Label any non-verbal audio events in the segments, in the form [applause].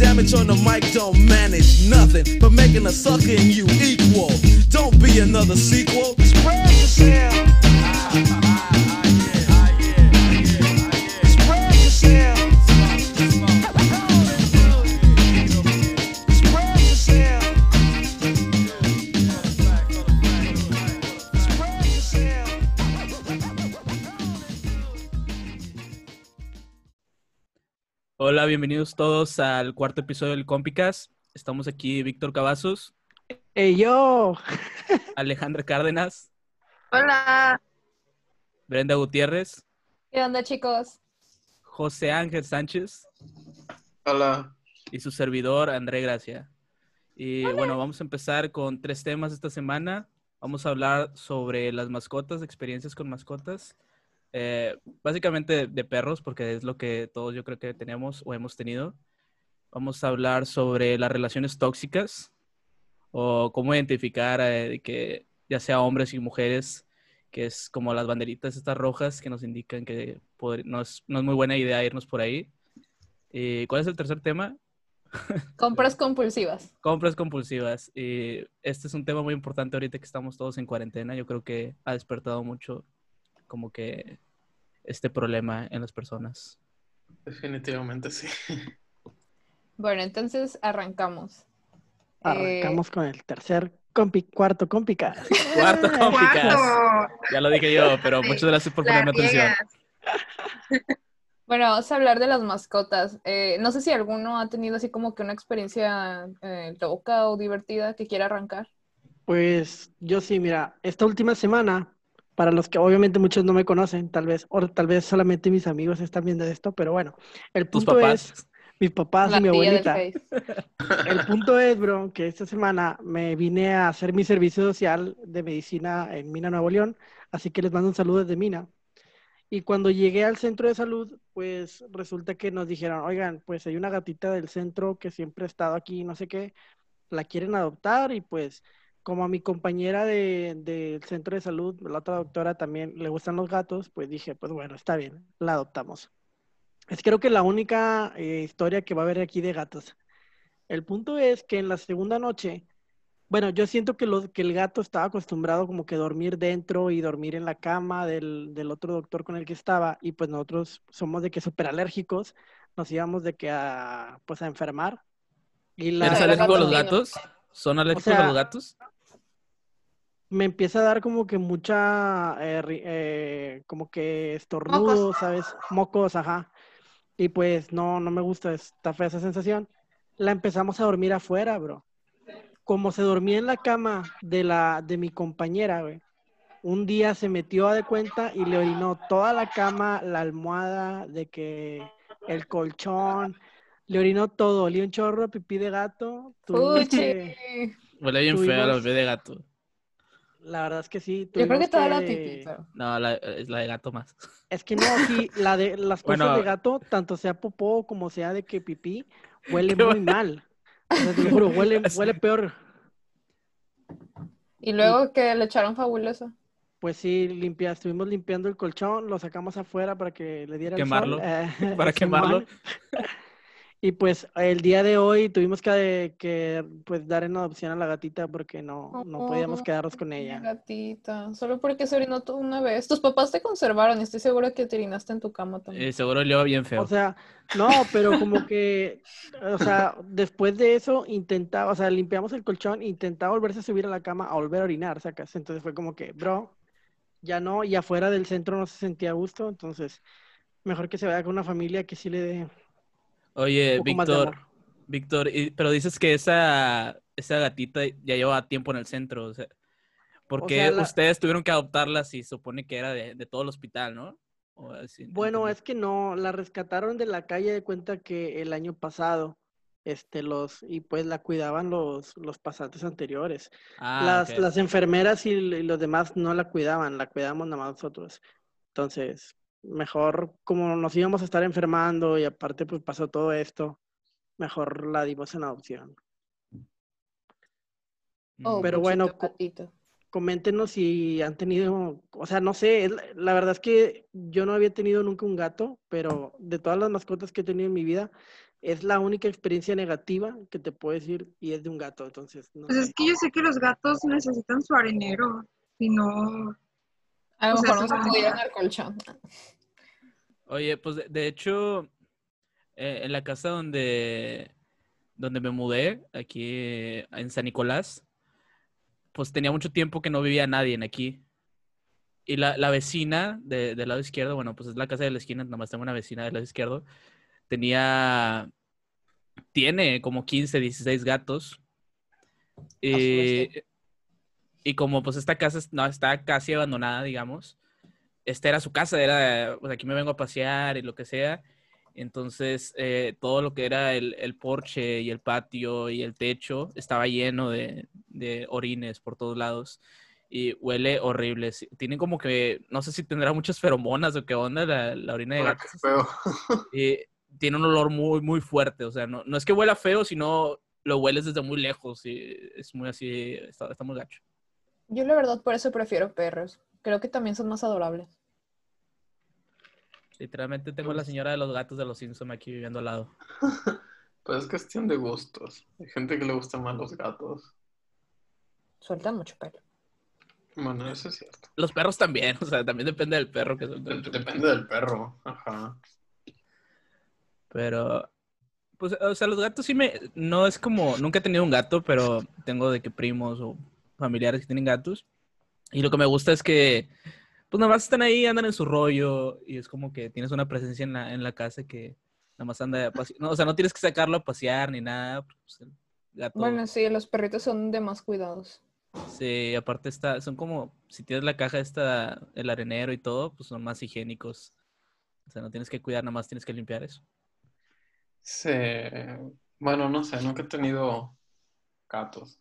damage on the mic don't manage nothing but making a sucker in you equal. Don't be another sequel. Spread yourself. Hola, bienvenidos todos al cuarto episodio del Compicast. Estamos aquí Víctor Cavazos, ¡Ey, yo! Alejandra Cárdenas, Hola. Brenda Gutiérrez, ¿Qué onda, chicos? José Ángel Sánchez Hola. y su servidor André Gracia. Y bueno, vamos a empezar con tres temas esta semana. Vamos a hablar sobre las mascotas, experiencias con mascotas. Eh, básicamente de, perros, porque es lo que todos yo creo que tenemos o hemos tenido. Vamos a hablar sobre las relaciones tóxicas o cómo identificar eh, que ya sea hombres y mujeres, que es como las banderitas estas rojas que nos indican que no, es, no es muy buena idea irnos por ahí. ¿Y ¿Cuál es el tercer tema? [laughs] Compras compulsivas. Compras compulsivas. Y este es un tema muy importante ahorita que estamos todos en cuarentena. Yo creo que ha despertado mucho como que este problema en las personas. Definitivamente sí. Bueno, entonces arrancamos. Arrancamos con el tercer compi, cuarto compica. Cuarto [laughs] complicas. Cuarto. Ya lo dije yo, pero muchas gracias por ponerme atención. [laughs] Bueno, vamos a hablar de las mascotas. Eh, no sé si alguno ha tenido así como que una experiencia eh, loca o divertida que quiera arrancar. Pues yo sí, mira, esta última semana, para los que obviamente muchos no me conocen, tal vez, o tal vez solamente mis amigos están viendo esto, pero bueno, el Tus punto papás. es, mis papás La y mi abuelita. El punto es, bro, que esta semana me vine a hacer mi servicio social de medicina en Mina, Nuevo León, así que les mando un saludo desde Mina. Y cuando llegué al centro de salud, pues resulta que nos dijeron, oigan, pues hay una gatita del centro que siempre ha estado aquí, no sé qué, la quieren adoptar y pues como a mi compañera de- del centro de salud, la otra doctora también le gustan los gatos, pues dije, pues bueno, está bien, la adoptamos. Es creo que la única eh, historia que va a haber aquí de gatos. El punto es que en la segunda noche, bueno, yo siento que, los, que el gato estaba acostumbrado como que dormir dentro y dormir en la cama del, del otro doctor con el que estaba y pues nosotros somos de que súper alérgicos, nos íbamos de que a, pues a enfermar. Y la, ¿Eres alérgico a los gato gatos? ¿Son alérgicos sea, a los gatos? me empieza a dar como que mucha, eh, eh, como que estornudos, ¿sabes? Mocos, ajá. Y pues no, no me gusta, está fea esa sensación. La empezamos a dormir afuera, bro. Como se dormía en la cama de la, de mi compañera, güey. Un día se metió a de cuenta y le orinó toda la cama, la almohada, de que el colchón, le orinó todo, olía un chorro, pipí de gato. Fuchi. Huele bien fea la bebé de gato. la verdad es que sí. Yo creo que toda la pipí, pero- No, la- es la de gato más. Es que no, sí, la de las cosas Bueno. de gato, tanto sea popó como sea de que pipí, huele [laughs] muy mal. O sea, te lo juro, huele, [laughs] huele peor. Y luego que le echaron fabuloso. Pues sí, limpia, estuvimos limpiando el colchón, lo sacamos afuera para que le diera Quemarlo, el sol. eh, [laughs] para quemarlo. Y pues el día de hoy tuvimos que, que, pues dar en adopción a la gatita porque no, no podíamos quedarnos con ella. Gatita. Solo porque se orinó una vez. Tus papás te conservaron y estoy segura que te orinaste en tu cama también. Eh, seguro olió bien feo. O sea, no, pero como que, o sea, después de eso intentaba, o sea, limpiamos el colchón, intentaba volverse a subir a la cama a volver a orinar, sacas. Entonces fue como que, bro, ya no, y afuera del centro no se sentía a gusto, entonces mejor que se vaya con una familia que sí le dé Oye, Víctor. Víctor, pero dices que esa, esa gatita ya lleva tiempo en el centro, o sea, ¿por O qué sea, la- ustedes tuvieron que adoptarla si supone que era de, de todo el hospital, no? O así, Bueno, es que no, la rescataron de la calle de cuenta que el año pasado, este, los, y pues la cuidaban los, los pasantes anteriores. Ah, las, las enfermeras y, y los demás no la cuidaban, la cuidamos nada más nosotros. Entonces, mejor como nos íbamos a estar enfermando y aparte pues pasó todo esto, mejor la dimos en adopción. Oh, pero bueno, gatito. Coméntenos si han tenido, o sea, no sé, la verdad es que yo no había tenido nunca un gato, pero de todas las mascotas que he tenido en mi vida, es la única experiencia negativa que te puedo decir y es de un gato, entonces no Pues sé. es que yo sé que los gatos necesitan su arenero. Si no, A lo O sea, mejor no eso se no- pudieron al colchón. Oye, pues de, de hecho, eh, en la casa donde, donde me mudé, aquí eh, en San Nicolás, pues tenía mucho tiempo que no vivía nadie en aquí. Y la, la vecina de- del lado izquierdo, bueno, pues es la casa de la esquina, nomás tengo una vecina del lado izquierdo, tenía, tiene como 15, 16 gatos. Y, bestia. Y como pues esta casa no, está casi abandonada, digamos, esta era su casa, era, pues aquí me vengo a pasear y lo que sea. Entonces, eh, todo lo que era el, el porche y el patio y el techo estaba lleno de, de orines por todos lados y huele horrible. Tienen como que, no sé si tendrá muchas feromonas o qué onda la, la orina de gatos. [laughs] Y tiene un olor muy, muy fuerte. O sea, no, no es que huela feo, sino lo hueles desde muy lejos y es muy así, está, está muy gacho. Yo la verdad por eso prefiero perros. Creo que también son más adorables. Literalmente tengo a la señora de los gatos de los Simpson aquí viviendo al lado. [laughs] Pues es cuestión de gustos. Hay gente que le gustan más los gatos. Sueltan mucho pelo. Bueno, eso es cierto. Los perros también, o sea, también depende del perro que son. Dep- Depende del perro. Ajá. Pero, pues, o sea, los gatos sí me, no es como, nunca he tenido un gato, pero tengo de que primos o familiares que tienen gatos. Y lo que me gusta es que, pues, nada más están ahí, andan en su rollo y es como que tienes una presencia en la, en la casa que nada más anda, a no, o sea, no tienes que sacarlo a pasear ni nada. Pues, el gato, Bueno, sí, los perritos son de más cuidados. sí, aparte está, son como, si tienes la caja esta, el arenero y todo, pues son más higiénicos. O sea, no tienes que cuidar, nada más tienes que limpiar eso. Sí. Bueno, no sé, nunca he tenido gatos.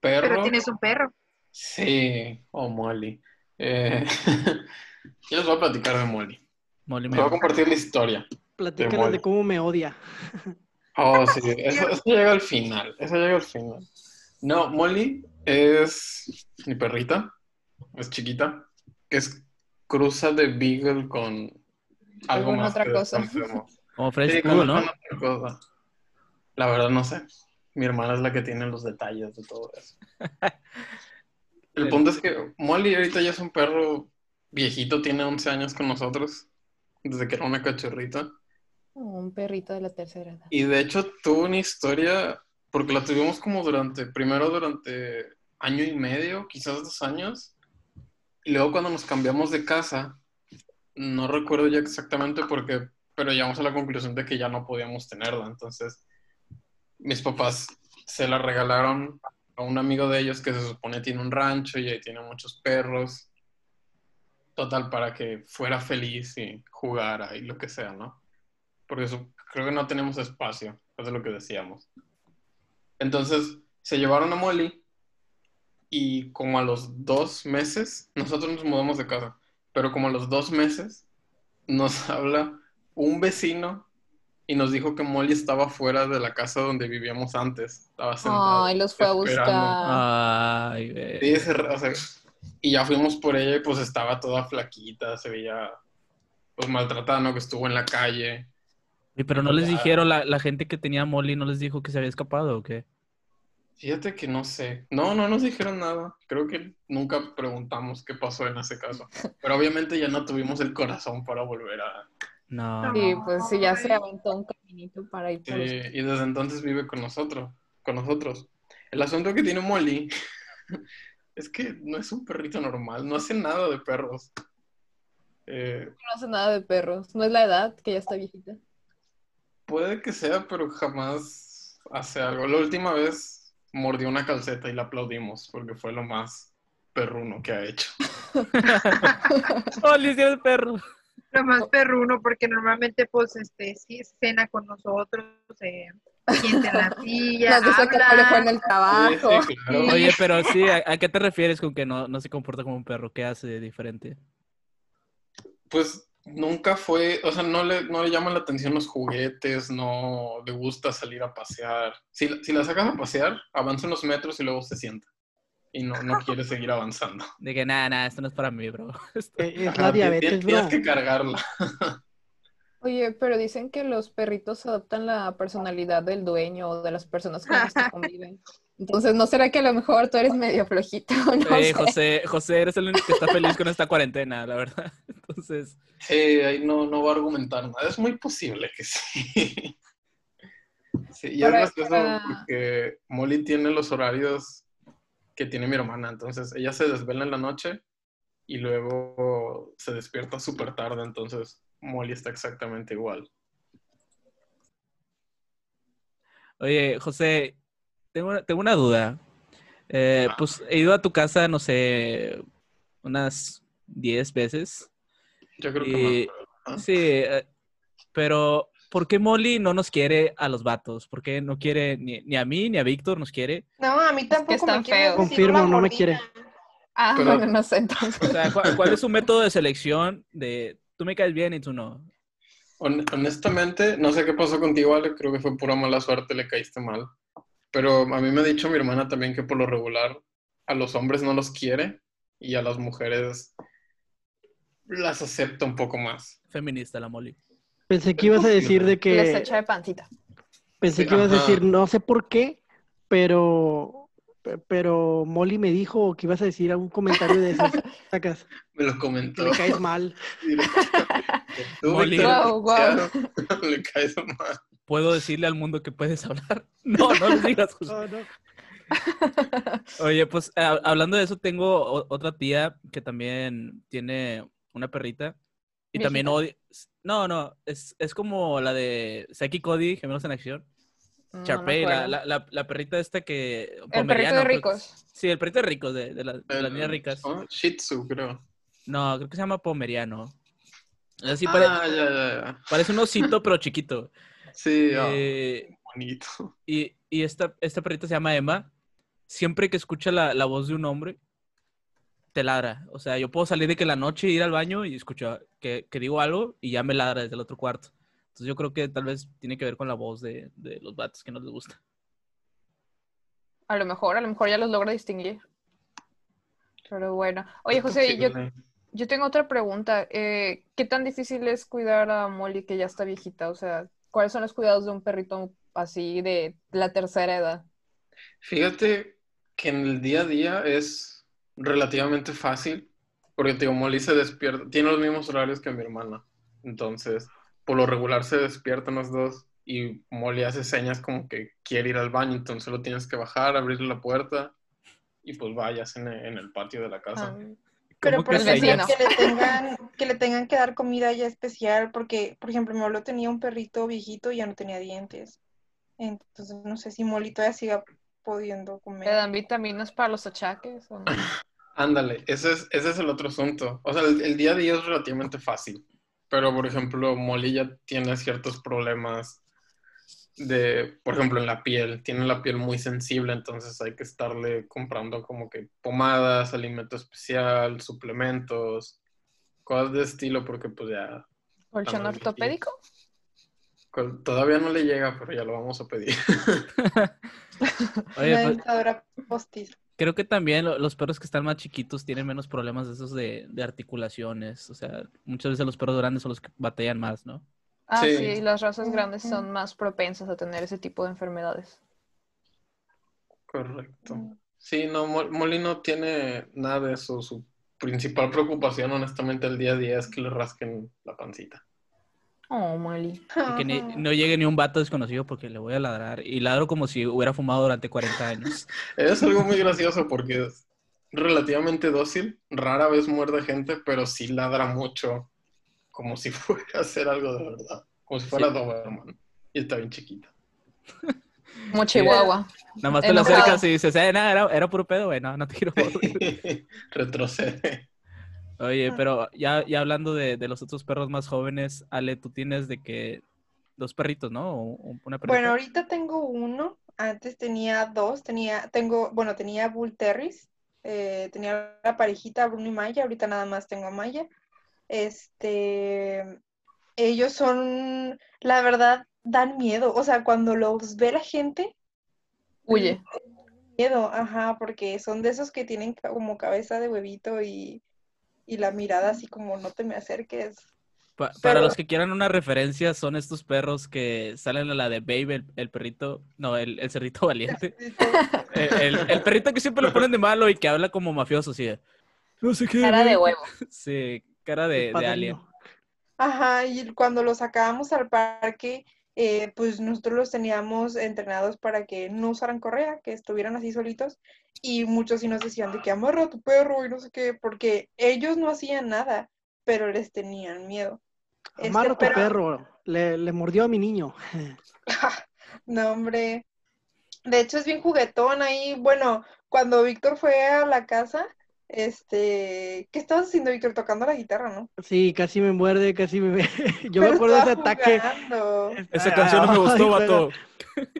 Pero Perro. tienes un perro. Sí, o Molly. Eh, [laughs] yo les voy a platicar de Molly. Molly me voy a compartir la historia. Platícanos mole. de cómo me odia. Oh, [laughs] sí, eso, eso llega al final. Eso llega al final. No, Molly es mi perrita. Es chiquita. Que es cruza de Beagle con algo Alguna más otra cosa. Como French Sí, Poodle, con ¿no? alguna otra cosa. La verdad no sé. Mi hermana es la que tiene los detalles de todo eso. [laughs] El punto es que Molly ahorita ya es un perro viejito, tiene 11 años con nosotros, desde que era una cachorrita. Un perrito de la tercera edad. Y de hecho tuvo una historia, porque la tuvimos como durante, primero durante año y medio, quizás dos años. Y luego cuando nos cambiamos de casa, no recuerdo ya exactamente por qué, pero llegamos a la conclusión de que ya no podíamos tenerla. Entonces, mis papás se la regalaron a un amigo de ellos que se supone tiene un rancho y ahí tiene muchos perros. Total, para que fuera feliz y jugara y lo que sea, ¿no? Porque eso, creo que no tenemos espacio, eso es lo que decíamos. Entonces, se llevaron a Molly y como a los dos meses, nosotros nos mudamos de casa, pero como a los dos meses nos [laughs] habla un vecino y nos dijo que Molly estaba fuera de la casa donde vivíamos antes. Estaba sentada. Ay, los fue a buscar. Ay, ve. Sí, se o sea, y ya fuimos por ella y pues estaba toda flaquita, se veía pues maltratada, ¿no? Que estuvo en la calle. Y pero no les dijeron, la, la gente que tenía Molly no les dijo que se había escapado o qué. Fíjate que no sé. No, no nos dijeron nada. Creo que nunca preguntamos qué pasó en ese caso. Pero obviamente ya no tuvimos el corazón para volver a... No. Sí, pues sí, ya se aventó un caminito para ir por Sí, y desde entonces vive con nosotros. Con nosotros. El asunto que tiene Molly [laughs] es que no es un perrito normal. No hace nada de perros. Eh, No hace nada de perros. No es la edad, que ya está viejita. puede que sea, pero jamás hace algo. La última vez mordió una calceta y la aplaudimos porque fue lo más perruno que ha hecho. Molly, sí eres perro. Lo más perruno, porque normalmente, pues, este, sí cena con nosotros, se sienta en la [laughs] silla, en habla. el trabajo. Sí, sí, claro. Oye, pero sí, ¿a, [laughs] a qué te refieres con que no, no se comporta como un perro? ¿Qué hace de diferente? Pues nunca fue, o sea, no le, no le llaman la atención los juguetes, no le gusta salir a pasear. Si, la- si la sacas a pasear, avanza unos metros y luego se sienta. Y no, no quiere seguir avanzando. [laughs] De que nada, nada, esto no es para mí, bro. [laughs] Esto- Eh, Es Ajá, la diabetes, Tienes bro. que cargarla. Oye, pero dicen que los perritos adoptan la personalidad del dueño o de las personas con las que [laughs] conviven. Entonces, ¿no será que a lo mejor tú eres medio flojito? No sé. José, José, eres el único que está feliz con esta cuarentena, la verdad. Entonces, Sí, ahí no, no va a argumentar nada. Es muy posible que sí. Sí, y es gracioso para- porque Molly tiene los horarios que tiene mi hermana. Entonces, ella se desvela en la noche y luego se despierta súper tarde. Entonces, Molly está exactamente igual. oye, José, tengo una, tengo una duda. Eh, Ah. pues he ido a tu casa, no sé, unas 10 veces. Yo creo que más. ¿Ah? Sí, eh, pero ¿por qué Molly no nos quiere a los vatos? ¿Por qué no quiere ni, ni a mí ni a Víctor nos quiere? No, a mí tampoco están me quiere. Confirmo, no me quiere. Ah, Pero- bueno, no sé entonces. O sea, ¿cuál, cuál es su método de selección de tú me caes bien y tú no? Hon- honestamente, no sé qué pasó contigo, Ale. Creo que fue pura mala suerte, le caíste mal. Pero a mí me ha dicho mi hermana también que por lo regular a los hombres no los quiere y a las mujeres las acepta un poco más. Feminista la Molly. Pensé que ibas a decir de Les que echa de pancita. pensé Sí, que ibas a decir no sé por qué, pero pe- pero Molly me dijo que ibas a decir un comentario de esos [laughs] sacas Me lo que comentó. le caes mal. [laughs] Tú, [laughs] Molly. Wow, wow. le caes mal. ¿Puedo decirle al mundo que puedes hablar? No, no les digas. No, no. Oye, pues a- hablando de eso, tengo o- otra tía que también tiene una perrita y también odia. No, no, es, es como la de Saki Cody, Gemelos en Acción. No me Charpey, la, la, la, la perrita esta que... El perrito de creo- ricos. Sí, el perrito de ricos, de, de, la- de las El- niñas ricas. Shih Tzu, creo. No, creo que se llama pomeriano. Así pare- ah, ya, ya, ya. parece un osito, pero chiquito. [laughs] Sí, ah, Eh, bonito. y y esta, esta perrita se llama Emma. Siempre que escucha la, la voz de un hombre, te ladra. O sea, yo puedo salir de que la noche ir al baño y escuchar que, que digo algo y ya me ladra desde el otro cuarto. Entonces yo creo que tal vez tiene que ver con la voz de, de los vatos que no les gusta. A lo mejor, a lo mejor ya los logra distinguir. Pero bueno. Oye, José, yo, yo tengo otra pregunta. Eh, ¿qué tan difícil es cuidar a Molly que ya está viejita? O sea, ¿cuáles son los cuidados de un perrito así de la tercera edad? Fíjate que en el día a día es relativamente fácil, porque Molly se despierta, tiene los mismos horarios que mi hermana, entonces por lo regular se despiertan los dos y Molly hace señas como que quiere ir al baño, entonces solo tienes que bajar, abrirle la puerta y pues vayas en el, en el patio de la casa. Ah, Pero ¿Cómo por que le tengan, que le tengan que dar comida ya especial, porque, por ejemplo, mi abuelo tenía un perrito viejito y ya no tenía dientes. Entonces, no sé si Molly todavía siga pudiendo ¿Le comer. dan vitaminas para los achaques? o no? [laughs] Ándale, ese es, ese es el otro asunto. O sea, el, el día a día es relativamente fácil, pero por ejemplo, Molly ya tiene ciertos problemas de, por ejemplo, en la piel. Tiene la piel muy sensible, entonces hay que estarle comprando como que pomadas, alimento especial, suplementos, cosas de estilo, porque pues ya ¿Colchón ortopédico? co- todavía no le llega, pero ya lo vamos a pedir. [laughs] [laughs] Oye, Una pues, dentadura postiza. Creo que también lo- los perros que están más chiquitos tienen menos problemas de esos de, de articulaciones. O sea, muchas veces los perros grandes son los que batallan más, ¿no? Ah, Sí. sí, las razas grandes son más propensas a tener ese tipo de enfermedades. Correcto. Sí, no, Mo- Molly no tiene nada de eso. Su principal preocupación, honestamente, el día a día es que le rasquen la pancita. Oh, Molly. Y que ni- no llegue ni un vato desconocido porque le voy a ladrar. Y ladro como si hubiera fumado durante 40 años. [laughs] Es algo muy gracioso porque es relativamente dócil, rara vez muerde gente, pero sí ladra mucho, como si [laughs] fuera a hacer algo de verdad, como si fuera Sí. Doberman. Y está bien chiquita. [laughs] Como Chihuahua. Nada más te lo acercas y dices, eh, nada, era, era puro pedo, güey. No, no te quiero morder". Retrocede. Oye, pero ya, ya hablando de, de los otros perros más jóvenes, Ale, tú tienes de que dos perritos, ¿no? O, una perrita. Bueno, ahorita tengo uno. Antes tenía dos. Tenía, tengo, bueno, tenía Bull Terriers. eh, tenía la parejita Bruno y Maya. Ahorita nada más tengo a Maya. Este, ellos son, la verdad, dan miedo. O sea, cuando los ve la gente, Huye. miedo, ajá, porque son de esos que tienen como cabeza de huevito y, y la mirada así como no te me acerques. Pa- Pero- para los que quieran una referencia, son estos perros que salen a la de Babe, el, el perrito, no, el, el cerdito valiente. [laughs] El, el- el perrito que siempre lo ponen de malo y que habla como mafioso, sí. de, No sé qué. Cara de güey". huevo. [laughs] Sí, cara de, de alien. Ajá, y cuando los sacábamos al parque, eh, pues nosotros los teníamos entrenados para que no usaran correa, que estuvieran así solitos, y muchos sí nos decían de que amarra a tu perro y no sé qué, porque ellos no hacían nada, pero les tenían miedo. Este, Amarra a tu pero- perro. Le, le mordió a mi niño. [laughs] [laughs] No, hombre. De hecho, es bien juguetón ahí. Bueno, cuando Víctor fue a la casa, este, ¿qué estabas haciendo, Víctor? Tocando la guitarra, ¿no? Sí, casi me muerde, casi me... [laughs] Yo me acuerdo de ese ataque. jugando. Esa canción no me [laughs] gustó, vato.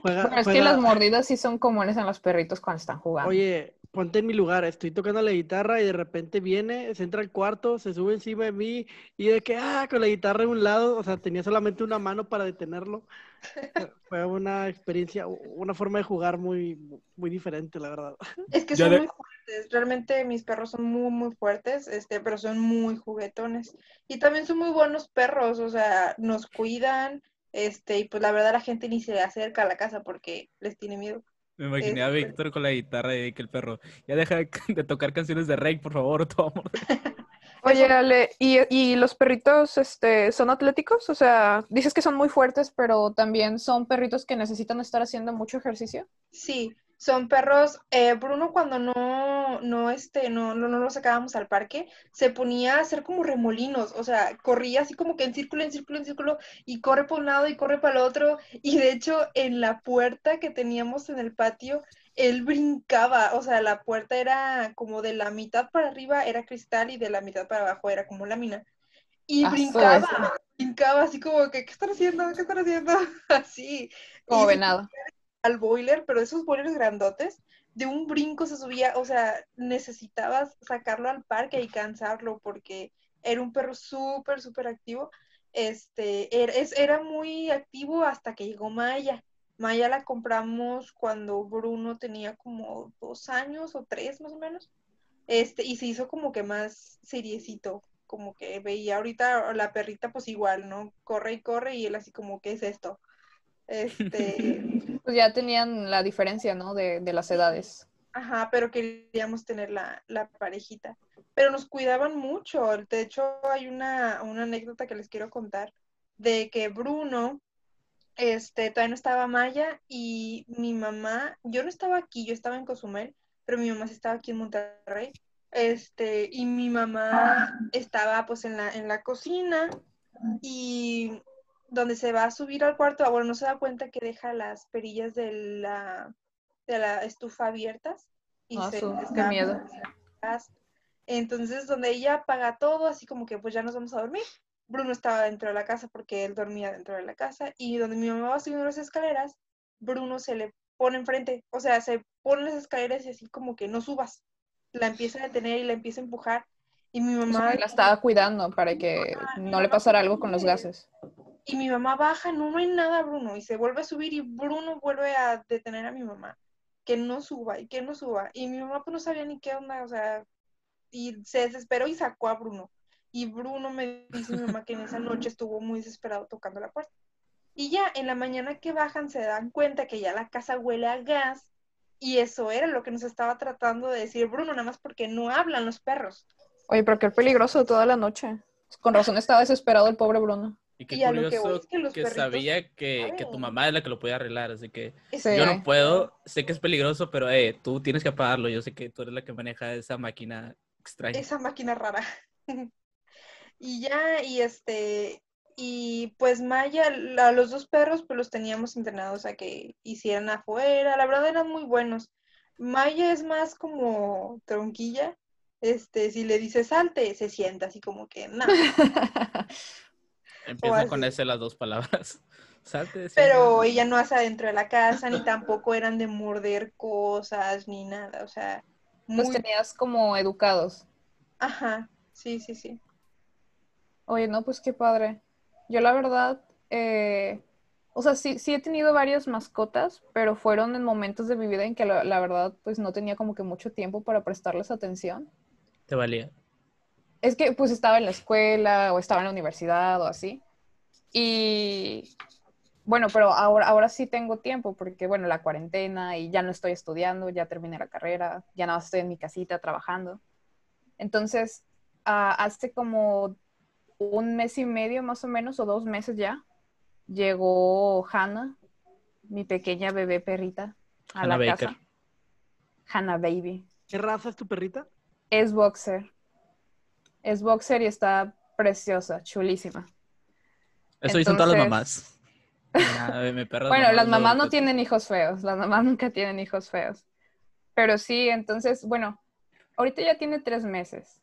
juega- Bueno, es que las mordidas sí son comunes en los perritos cuando están jugando. Oye, ponte en mi lugar, estoy tocando la guitarra y de repente viene, se entra al cuarto, se sube encima de mí y de que, ah, con la guitarra en un lado, o sea, tenía solamente una mano para detenerlo. Fue- [laughs] una experiencia, una forma de jugar muy, muy diferente, la verdad. [laughs] Es que son de- muy fuertes. Realmente mis perros son muy, muy fuertes, este, pero son muy juguetones. Y también son muy buenos perros, o sea, nos cuidan, este, y pues la verdad la gente ni se le acerca a la casa porque les tiene miedo. Me imaginé a Este- Víctor con la guitarra y que el perro, ya deja de, [laughs] tocar canciones de Rey, por favor, o te va a morder". Oye, Ale, ¿y, y los perritos este, son atléticos? O sea, dices que son muy fuertes, pero también son perritos que necesitan estar haciendo mucho ejercicio. Sí, son perros. eh, Bruno cuando no, no, este, no, no, no lo sacábamos al parque, se ponía a hacer como remolinos, o sea, corría así como que en círculo, en círculo, en círculo, y corre por un lado y corre para el otro. Y de hecho, en la puerta que teníamos en el patio, él brincaba, o sea, la puerta era como de la mitad para arriba era cristal y de la mitad para abajo era como lámina. Y Ah, brincaba, brincaba así como que, ¿qué están haciendo? ¿Qué están haciendo? [laughs] Así. Como Y venado. Al boiler, pero esos boilers grandotes, de un brinco se subía, o sea, necesitabas sacarlo al parque y cansarlo porque era un perro súper, súper activo. Este, era, es- era muy activo hasta que llegó Maya. Maya la compramos cuando Bruno tenía como dos años o tres más o menos. Este, y se hizo como que más seriecito, como que veía ahorita la perrita pues igual, ¿no? Corre y corre y él así como, ¿qué es esto? Este, [laughs] Pues ya tenían la diferencia, ¿no? De, de las edades. Ajá, pero queríamos tener la, la parejita. Pero nos cuidaban mucho. De hecho, hay una, una anécdota que les quiero contar de que Bruno, este, todavía no estaba Maya y mi mamá, yo no estaba aquí, yo estaba en Cozumel, pero mi mamá estaba aquí en Monterrey. Este, y mi mamá estaba pues en la, en la cocina y donde se va a subir al cuarto, ah, bueno, no se da cuenta que deja las perillas de la, de la estufa abiertas y Ah, se qué miedo. Entonces, donde ella apaga todo, así como que pues ya nos vamos a dormir. Bruno estaba dentro de la casa porque él dormía dentro de la casa y donde mi mamá va subiendo las escaleras, Bruno se le pone enfrente, o sea, se pone las escaleras y así como que no subas. La empieza a detener y la empieza a empujar y mi O mamá sea, la estaba cuidando para que no le pasara algo con los gases. Y mi mamá baja, no, hay nada, Bruno, y se vuelve a subir y Bruno vuelve a detener a mi mamá, que no suba y que no suba. Y mi mamá pues no sabía ni qué onda, o sea, y se desesperó y sacó a Bruno. Y Bruno me dice mi mamá que en esa noche estuvo muy desesperado tocando la puerta. Y ya en la mañana que bajan se dan cuenta que ya la casa huele a gas y eso era lo que nos estaba tratando de decir Bruno, nada más porque no hablan los perros. Oye, pero qué peligroso toda la noche. Con razón estaba desesperado el pobre Bruno. Y qué Y lo que voy curioso es que los perritos sabía que, que tu mamá es la que lo podía arreglar, así que Sí. yo no puedo, sé que es peligroso, pero eh, tú tienes que apagarlo, yo sé que tú eres la que maneja esa máquina extraña. esa máquina rara. [laughs] y ya, y este, y pues Maya, a los dos perros, pues los teníamos entrenados a que hicieran afuera, la verdad eran muy buenos. Maya es más como tronquilla, este, si le dices salte, se sienta así como que, no, [laughs] Empieza con ese las dos palabras. [laughs] Salte, pero ella no hace adentro de la casa, ni [laughs] tampoco eran de morder cosas, ni nada, o sea, Los muy, tenías como educados. ajá, sí, sí, sí. Oye, no, pues qué padre. Yo la verdad, eh, o sea, sí, sí he tenido varias mascotas, pero fueron en momentos de mi vida en que la, la verdad, pues no tenía como que mucho tiempo para prestarles atención. Te valía. Es que pues estaba en la escuela o estaba en la universidad o así. Y bueno, pero ahora, ahora sí tengo tiempo porque, bueno, la cuarentena y ya no estoy estudiando, ya terminé la carrera, ya nada más estoy en mi casita trabajando. Entonces, ah, hace como un mes y medio más o menos, o dos meses ya, llegó Hannah, mi pequeña bebé perrita, a Hannah la Baker. casa. Hannah Baby. ¿Qué raza es tu perrita? Es boxer. Es boxer y está preciosa, chulísima. Eso dicen todas las mamás. Nada, perra es [laughs] Bueno, las mamá, mamás no tienen hijos feos, las mamás [laughs] nunca tienen hijos feos. Pero sí, entonces, bueno, ahorita ya tiene tres meses.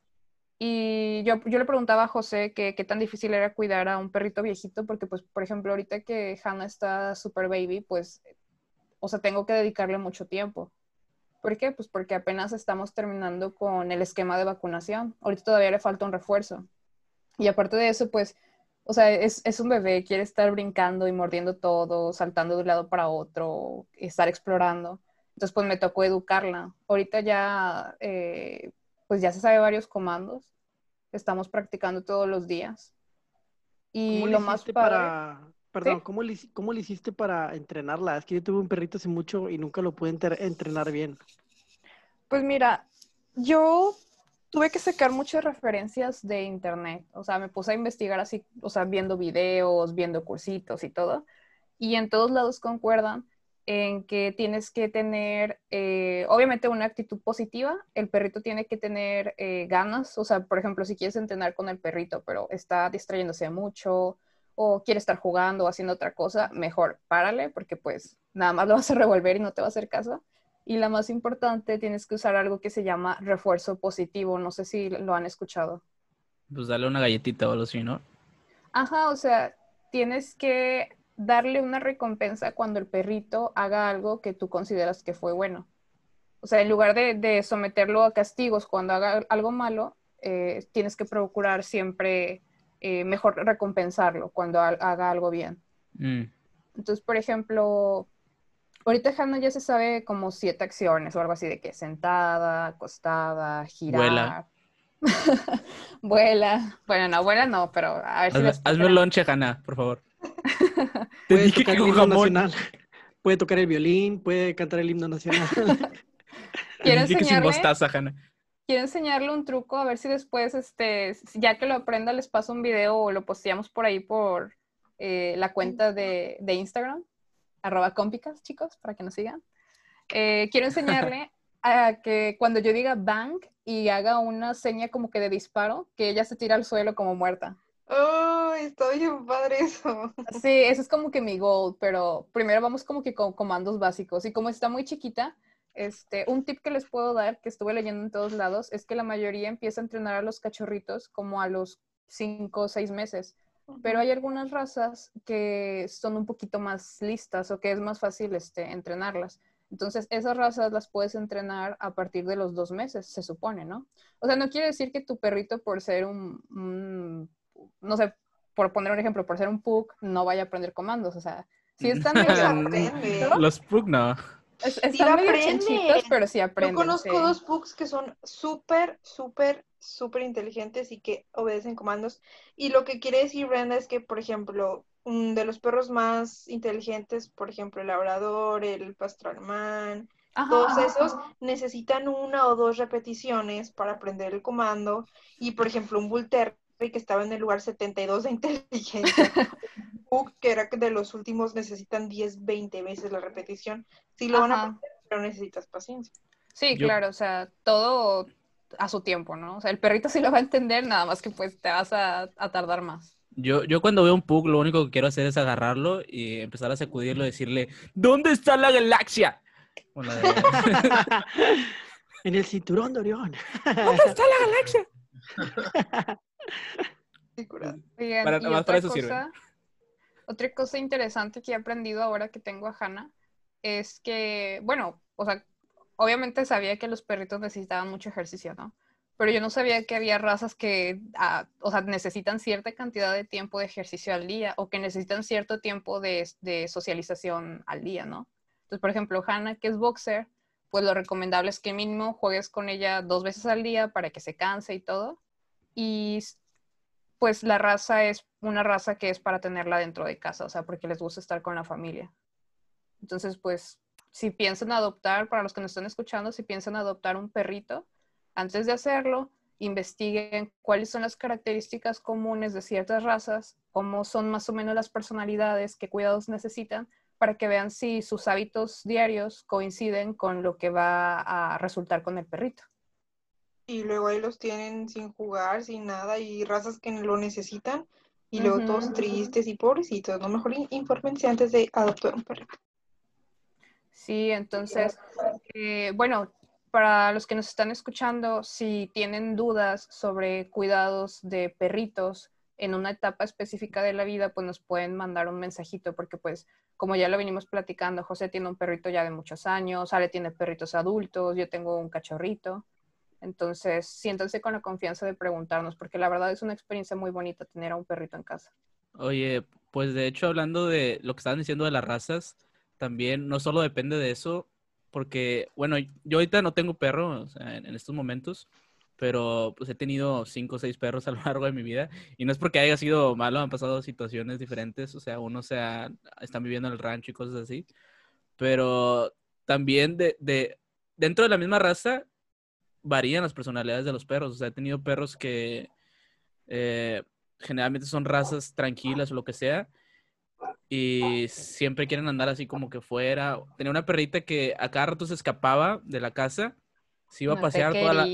Y yo, yo le preguntaba a José que qué tan difícil era cuidar a un perrito viejito, porque pues, por ejemplo, ahorita que Hannah está super baby, pues, o sea, tengo que dedicarle mucho tiempo. ¿Por qué? Pues porque apenas estamos terminando con el esquema de vacunación. Ahorita todavía le falta un refuerzo. Y aparte de eso, pues, o sea, es, es un bebé, quiere estar brincando y mordiendo todo, saltando de un lado para otro, estar explorando. Entonces, pues me tocó educarla. Ahorita ya, eh, pues ya se sabe varios comandos. Estamos practicando todos los días. Y ¿Cómo le lo más padre, para... Perdón, ¿Sí? ¿cómo, le, ¿cómo le hiciste para entrenarla? Es que yo tuve un perrito hace mucho y nunca lo pude entrenar bien. Pues mira, yo tuve que sacar muchas referencias de internet. O sea, me puse a investigar así, o sea, viendo videos, viendo cursitos y todo. Y en todos lados concuerdan en que tienes que tener, eh, obviamente, una actitud positiva. El perrito tiene que tener eh, ganas. O sea, por ejemplo, si quieres entrenar con el perrito, pero está distrayéndose mucho o quiere estar jugando o haciendo otra cosa, mejor párale, porque pues nada más lo vas a revolver y no te va a hacer caso. Y la más importante, tienes que usar algo que se llama refuerzo positivo. No sé si lo han escuchado. Pues dale una galletita o algo así, ¿no? Ajá, o sea, tienes que darle una recompensa cuando el perrito haga algo que tú consideras que fue bueno. O sea, en lugar de, de someterlo a castigos cuando haga algo malo, eh, tienes que procurar siempre eh, mejor recompensarlo cuando ha- haga algo bien. Mm. Entonces, por ejemplo, ahorita Hannah ya se sabe como siete acciones o algo así de que sentada, acostada, girar. Vuela. [laughs] vuela. Bueno, no, vuela no, pero a ver si Hazme, les hazme un lonche, Hanna, por favor. [laughs] Te Puede dije tocar que el con jamón. nacional. Puede tocar el violín, puede cantar el himno nacional. Te Quiero que sin enseñarle- mostaza, Hanna. Quiero enseñarle un truco, a ver si después, este, ya que lo aprenda, les paso un video o lo posteamos por ahí por eh, la cuenta de, de Instagram, arroba compicas, chicos, para que nos sigan. Eh, quiero enseñarle [laughs] a que cuando yo diga bang y haga una seña como que de disparo, que ella se tira al suelo como muerta. Oh, está bien padre eso. Sí, ese es como que mi goal, pero primero vamos como que con comandos básicos. Y como está muy chiquita, este, un tip que les puedo dar, que estuve leyendo en todos lados, es que la mayoría empieza a entrenar a los cachorritos como a los 5 o 6 meses. Pero hay algunas razas que son un poquito más listas o que es más fácil este, entrenarlas. Entonces, esas razas las puedes entrenar a partir de los dos meses, se supone, ¿no? O sea, no quiere decir que tu perrito, por ser un, un- no sé, por poner un ejemplo, por ser un pug, no vaya a aprender comandos. O sea, sí [laughs] están medio. Los Pug no. Es- Sí medio chanchitos, pero sí Yo aprenden. conozco sí. dos pugs que son súper, súper, súper inteligentes y que obedecen comandos. Y lo que quiere decir Brenda es que, por ejemplo, un de los perros más inteligentes, por ejemplo, el labrador, el pastor alemán, Ajá, todos esos necesitan una o dos repeticiones para aprender el comando. Y, por ejemplo, un bull terrier que estaba en el lugar 72 de [laughs] inteligencia, que era de los últimos necesitan 10, 20 veces la repetición. Sí lo van a aprender, pero necesitas paciencia. Sí, Yo- claro, o sea, todo a su tiempo, ¿no? O sea, el perrito sí lo va a entender, nada más que pues te vas a, a tardar más. Yo, yo cuando veo un Pug, lo único que quiero hacer es agarrarlo y empezar a sacudirlo y decirle, ¿dónde está la galaxia? O la de, [laughs] en el cinturón de Orión. ¿Dónde está la galaxia? [laughs] [laughs] Para- y para otra eso cosa, otra cosa interesante que he aprendido ahora que tengo a Hannah es que, bueno, o sea, obviamente sabía que los perritos necesitaban mucho ejercicio, ¿no? Pero yo no sabía que había razas que, ah, o sea, necesitan cierta cantidad de tiempo de ejercicio al día o que necesitan cierto tiempo de, de socialización al día, ¿no? Entonces, por ejemplo, Hannah, que es boxer, pues lo recomendable es que mínimo juegues con ella dos veces al día para que se canse y todo. y pues la raza es una raza que es para tenerla dentro de casa, o sea, porque les gusta estar con la familia. Entonces, pues, si piensan adoptar, para los que nos están escuchando, si piensan adoptar un perrito, antes de hacerlo, investiguen cuáles son las características comunes de ciertas razas, cómo son más o menos las personalidades, qué cuidados necesitan, para que vean si sus hábitos diarios coinciden con lo que va a resultar con el perrito. Y luego ahí los tienen sin jugar, sin nada, y razas que lo necesitan, y luego todos tristes y pobrecitos. No mejor in- infórmense antes de adoptar un perrito. Sí, entonces, eh, bueno, para los que nos están escuchando, si tienen dudas sobre cuidados de perritos en una etapa específica de la vida, pues nos pueden mandar un mensajito, porque pues como ya lo venimos platicando, José tiene un perrito ya de muchos años, Ale tiene perritos adultos, yo tengo un cachorrito. Entonces, siéntanse con la confianza de preguntarnos, porque la verdad es una experiencia muy bonita tener a un perrito en casa. Oye, pues de hecho, hablando de lo que estaban diciendo de las razas, también no solo depende de eso, porque, bueno, yo ahorita no tengo perro, o en estos momentos, pero pues he tenido cinco o seis perros a lo largo de mi vida, y no es porque haya sido malo, han pasado situaciones diferentes, o sea, uno se ha- están viviendo en el rancho y cosas así, pero también de, de, dentro de la misma raza varían las personalidades de los perros, o sea, he tenido perros que... eh, generalmente son razas tranquilas o lo que sea. Y siempre quieren andar así como que fuera. Tenía una perrita que a cada rato se escapaba de la casa. Se iba a pasear toda la...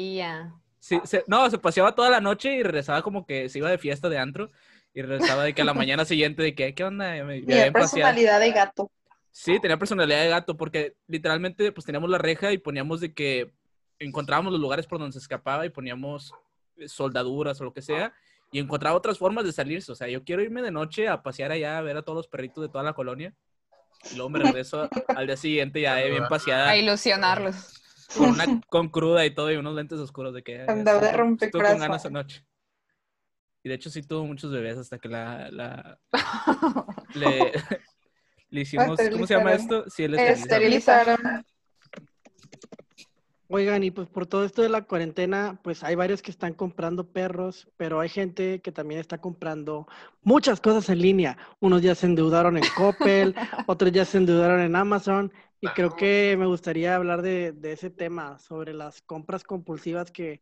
Sí, se- No, se paseaba toda la noche y regresaba como que se iba de fiesta de antro. Y regresaba de que a la [laughs] mañana siguiente de que, ¿qué onda? Ya me, me Tenía habían paseado". personalidad de gato. Sí, tenía personalidad de gato porque literalmente pues teníamos la reja y poníamos de que encontrábamos los lugares por donde se escapaba y poníamos eh, soldaduras o lo que sea y encontraba otras formas de salirse. O sea, yo quiero irme de noche a pasear allá a ver a todos los perritos de toda la colonia y luego me regreso [laughs] al día siguiente ya eh, bien paseada A ilusionarlos. Con, una, [laughs] con cruda y todo y unos lentes oscuros de que Andaba de estuvo- estuvo rompecorazón. con ganas anoche. Y de hecho sí tuvo muchos bebés hasta que la, la [laughs] le, [laughs] le hicimos, ¿cómo se llama Esterilizaron. esto? Sí, el esterilizar. Esterilizaron. Oigan, y pues por todo esto de la cuarentena, pues hay varios que están comprando perros, pero hay gente que también está comprando muchas cosas en línea. Unos ya se endeudaron en Coppel, otros ya se endeudaron en Amazon, y creo que me gustaría hablar de, de ese tema, sobre las compras compulsivas que,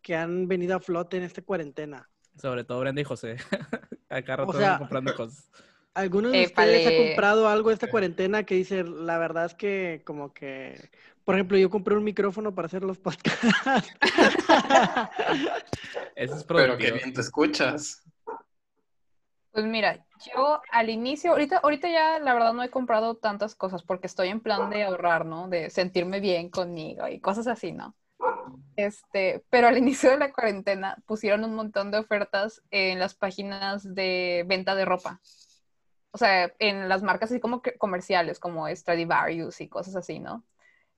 que han venido a flote en esta cuarentena. Sobre todo Brenda y José. [laughs] Acá rato O sea, comprando cosas. ¿Alguno de ustedes ha comprado algo esta cuarentena que dice, la verdad es que como que, por ejemplo, yo compré un micrófono para hacer los podcasts? [laughs] Eso es Pero productivo. qué bien te escuchas. Pues mira, yo al inicio, ahorita, ahorita ya la verdad no he comprado tantas cosas porque estoy en plan de ahorrar, ¿no? De sentirme bien conmigo y cosas así, ¿no? Este, pero al [laughs] inicio de la cuarentena pusieron un montón de ofertas en las páginas de venta de ropa. O sea, en las marcas así como comerciales, como Stradivarius y cosas así, ¿no?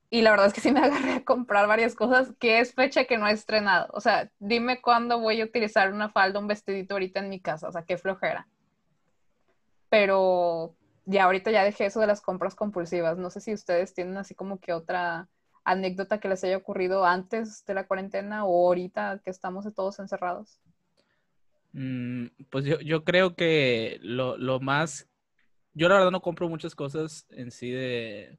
Y la verdad es que sí me [laughs] agarré a comprar varias cosas que es fecha que no he estrenado. O sea, dime cuándo voy a utilizar una falda, un vestidito ahorita en mi casa. O sea, qué flojera. Pero ya ahorita ya dejé eso de las compras compulsivas. No sé si ustedes tienen así como que otra anécdota que les haya ocurrido antes de la cuarentena o ahorita que estamos todos encerrados. Mm, pues yo, yo creo que lo, lo más... Yo la verdad no compro muchas cosas en sí de,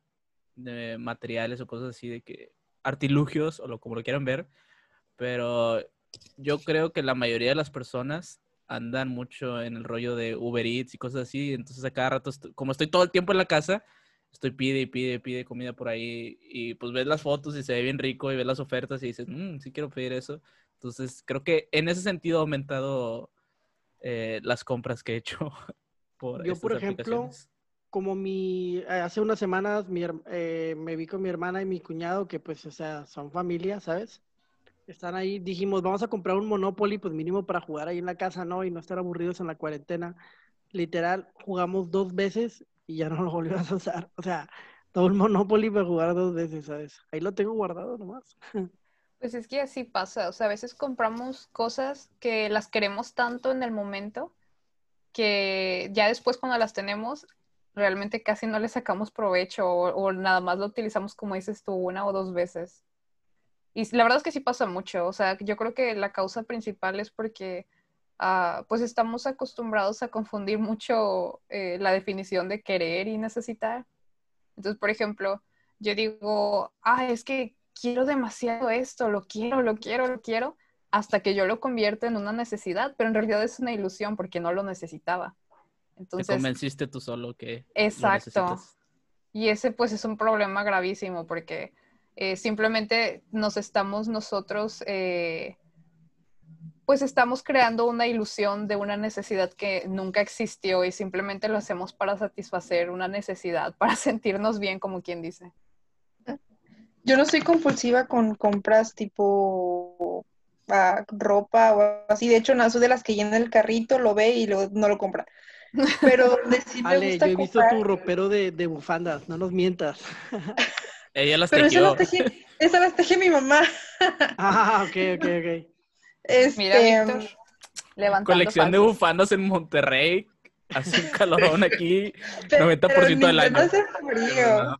de materiales o cosas así de que... Artilugios o lo, como lo quieran ver. Pero yo creo que la mayoría de las personas andan mucho en el rollo de Uber Eats y cosas así. Entonces a cada rato, estoy- como estoy todo el tiempo en la casa, estoy pide y pide y pide comida por ahí. Y pues ves las fotos y se ve bien rico y ves las ofertas y dices, mmm, sí quiero pedir eso. Entonces, creo que en ese sentido ha aumentado eh, las compras que he hecho [laughs] por Yo, estas por ejemplo. Como mi, eh, hace unas semanas mi eh, me vi con mi hermana y mi cuñado, que pues, o sea, son familia, ¿sabes? Están ahí, dijimos, vamos a comprar un Monopoly, pues mínimo para jugar ahí en la casa, ¿no? Y no estar aburridos en la cuarentena. Literal, jugamos dos veces y ya no lo volvimos a usar. O sea, todo el Monopoly para jugar dos veces, ¿sabes? Ahí lo tengo guardado nomás. Pues es que así pasa, o sea, a veces compramos cosas que las queremos tanto en el momento que ya después cuando las tenemos realmente casi no le sacamos provecho o, o nada más lo utilizamos como dices tú una o dos veces. Y la verdad es que sí pasa mucho. O sea, yo creo que la causa principal es porque ah, pues estamos acostumbrados a confundir mucho eh, la definición de querer y necesitar. Entonces, por ejemplo, yo digo, ah, es que quiero demasiado esto, lo quiero, lo quiero, lo quiero, hasta que yo lo convierto en una necesidad, pero en realidad es una ilusión porque no lo necesitaba. Entonces, Te convenciste tú solo que. Exacto. Y ese pues es un problema gravísimo porque eh, simplemente nos estamos nosotros, eh, pues estamos creando una ilusión de una necesidad que nunca existió y simplemente lo hacemos para satisfacer una necesidad, [laughs] para sentirnos bien, como quien dice. Yo no soy compulsiva con compras tipo ah, ropa o así. De hecho, no soy de las que llena el carrito, lo ve y no lo compra. [laughs] Pero donde sí me Ale, gusta yo he visto tu ropero de, de bufandas, no nos mientas. [laughs] Ella las Pero tejió. las teje, esas las teje mi mamá. [laughs] Ah, ok, ok, ok. Este, Mira, Víctor, levantando Colección de bufandas en Monterrey. Hace un calorón aquí. [laughs] pe- 90% pero del año. hace frío.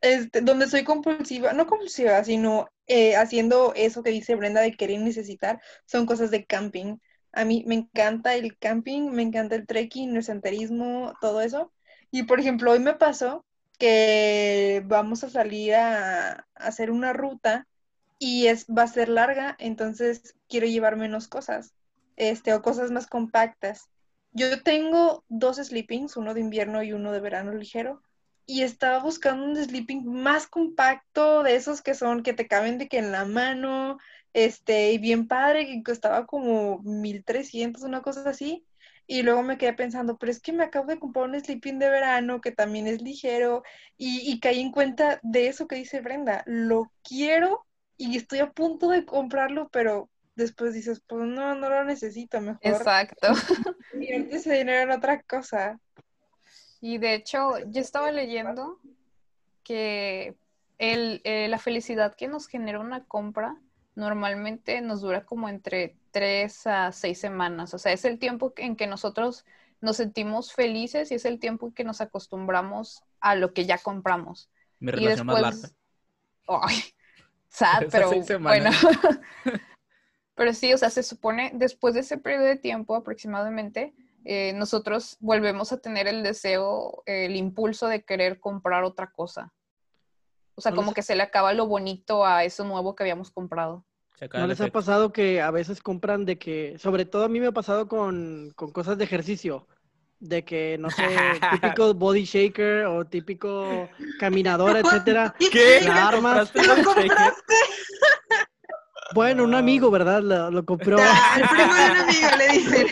Este, donde soy compulsiva, no compulsiva, sino eh, haciendo eso que dice Brenda de querer necesitar, son cosas de camping. A mí me encanta el camping, me encanta el trekking, el senderismo, todo eso. Y por ejemplo, hoy me pasó que vamos a salir a, hacer una ruta y es, va a ser larga, entonces quiero llevar menos cosas, este, o cosas más compactas. Yo tengo dos sleepings, uno de invierno y uno de verano ligero, y estaba buscando un sleeping más compacto, de esos que son, que te caben de que en la mano, este, y bien padre, que costaba como 1300, una cosa así. Y luego me quedé pensando, pero es que me acabo de comprar un sleeping de verano que también es ligero, y, y caí en cuenta de eso que dice Brenda, lo quiero y estoy a punto de comprarlo, pero después dices, pues no, no lo necesito, mejor Exacto. [laughs] invierte ese dinero en otra cosa. Y de hecho, yo estaba leyendo que el, eh, la felicidad que nos genera una compra normalmente nos dura como entre tres a seis semanas. O sea, es el tiempo en que nosotros nos sentimos felices y es el tiempo en que nos acostumbramos a lo que ya compramos. Mi Y relación más larga. Ay, [laughs] sad, pero bueno. [laughs] [laughs] pero sí, o sea, se supone después de ese periodo de tiempo aproximadamente, eh, nosotros volvemos a tener el deseo, el impulso de querer comprar otra cosa. O sea, ¿No como que se le acaba lo bonito a eso nuevo que habíamos comprado. ¿No les ha pasado que a veces compran de que, sobre todo a mí me ha pasado con, con cosas de ejercicio, de que, no sé, [laughs] típico body shaker o típico caminadora, [laughs] etcétera. ¿Qué? La armas. ¿Compraste? Bueno, un amigo, ¿verdad? Lo, lo compró. Ah, el primo de un amigo le dicen.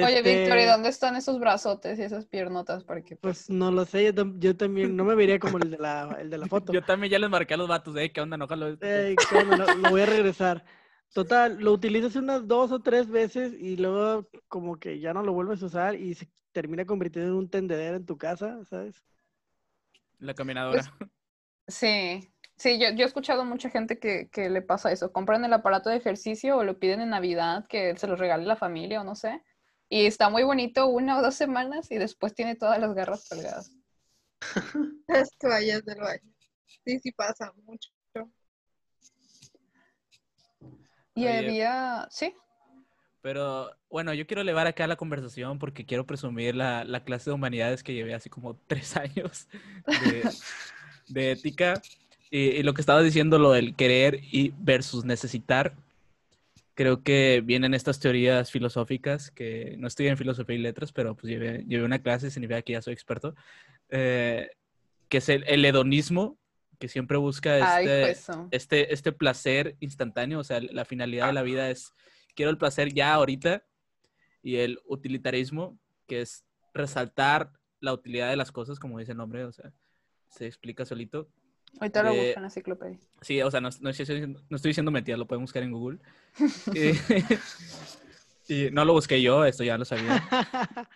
Oye, Este, Víctor, ¿y dónde están esos brazotes y esas piernotas? Porque Pues no lo sé, yo, tam- yo también no me vería como el de la, el de la foto. Yo también ya les marqué a los vatos, eh, ¿qué onda? No, jalo esto. Ey, ¿qué onda? No, lo voy a regresar. [laughs] Total, lo utilizas unas dos o tres veces y luego como que ya no lo vuelves a usar y se termina convirtiendo en un tendedero en tu casa, ¿sabes? La caminadora. Sí, sí, yo, yo he escuchado mucha gente que, que le pasa eso. Compran el aparato de ejercicio o lo piden en Navidad, que se lo regale la familia o no sé. Y está muy bonito una o dos semanas y después tiene todas las garras colgadas. [laughs] Las toallas del baño. Sí, sí pasa mucho. Y Oye. había, sí, Pero bueno, yo quiero elevar acá la conversación porque quiero presumir la, la clase de humanidades que llevé así como [laughs] tres años de, de ética. Y, y lo que estabas diciendo, lo del querer y versus necesitar, creo que vienen estas teorías filosóficas que no estoy en filosofía y letras, pero pues llevé, llevé una clase, significa que ya soy experto, eh, que es el, el hedonismo, que siempre busca ay, este, pues eso. este, este placer instantáneo, o sea, la finalidad de la vida es, quiero el placer ya ahorita, y el utilitarismo, que es resaltar la utilidad de las cosas, como dice el nombre, o sea, se explica solito. Ahorita lo busco en la enciclopedia. Sí, o sea, no, no estoy, diciendo- no estoy diciendo mentiras, lo pueden buscar en Google. y, [laughs] [laughs] y no lo busqué yo, esto ya lo sabía. [laughs]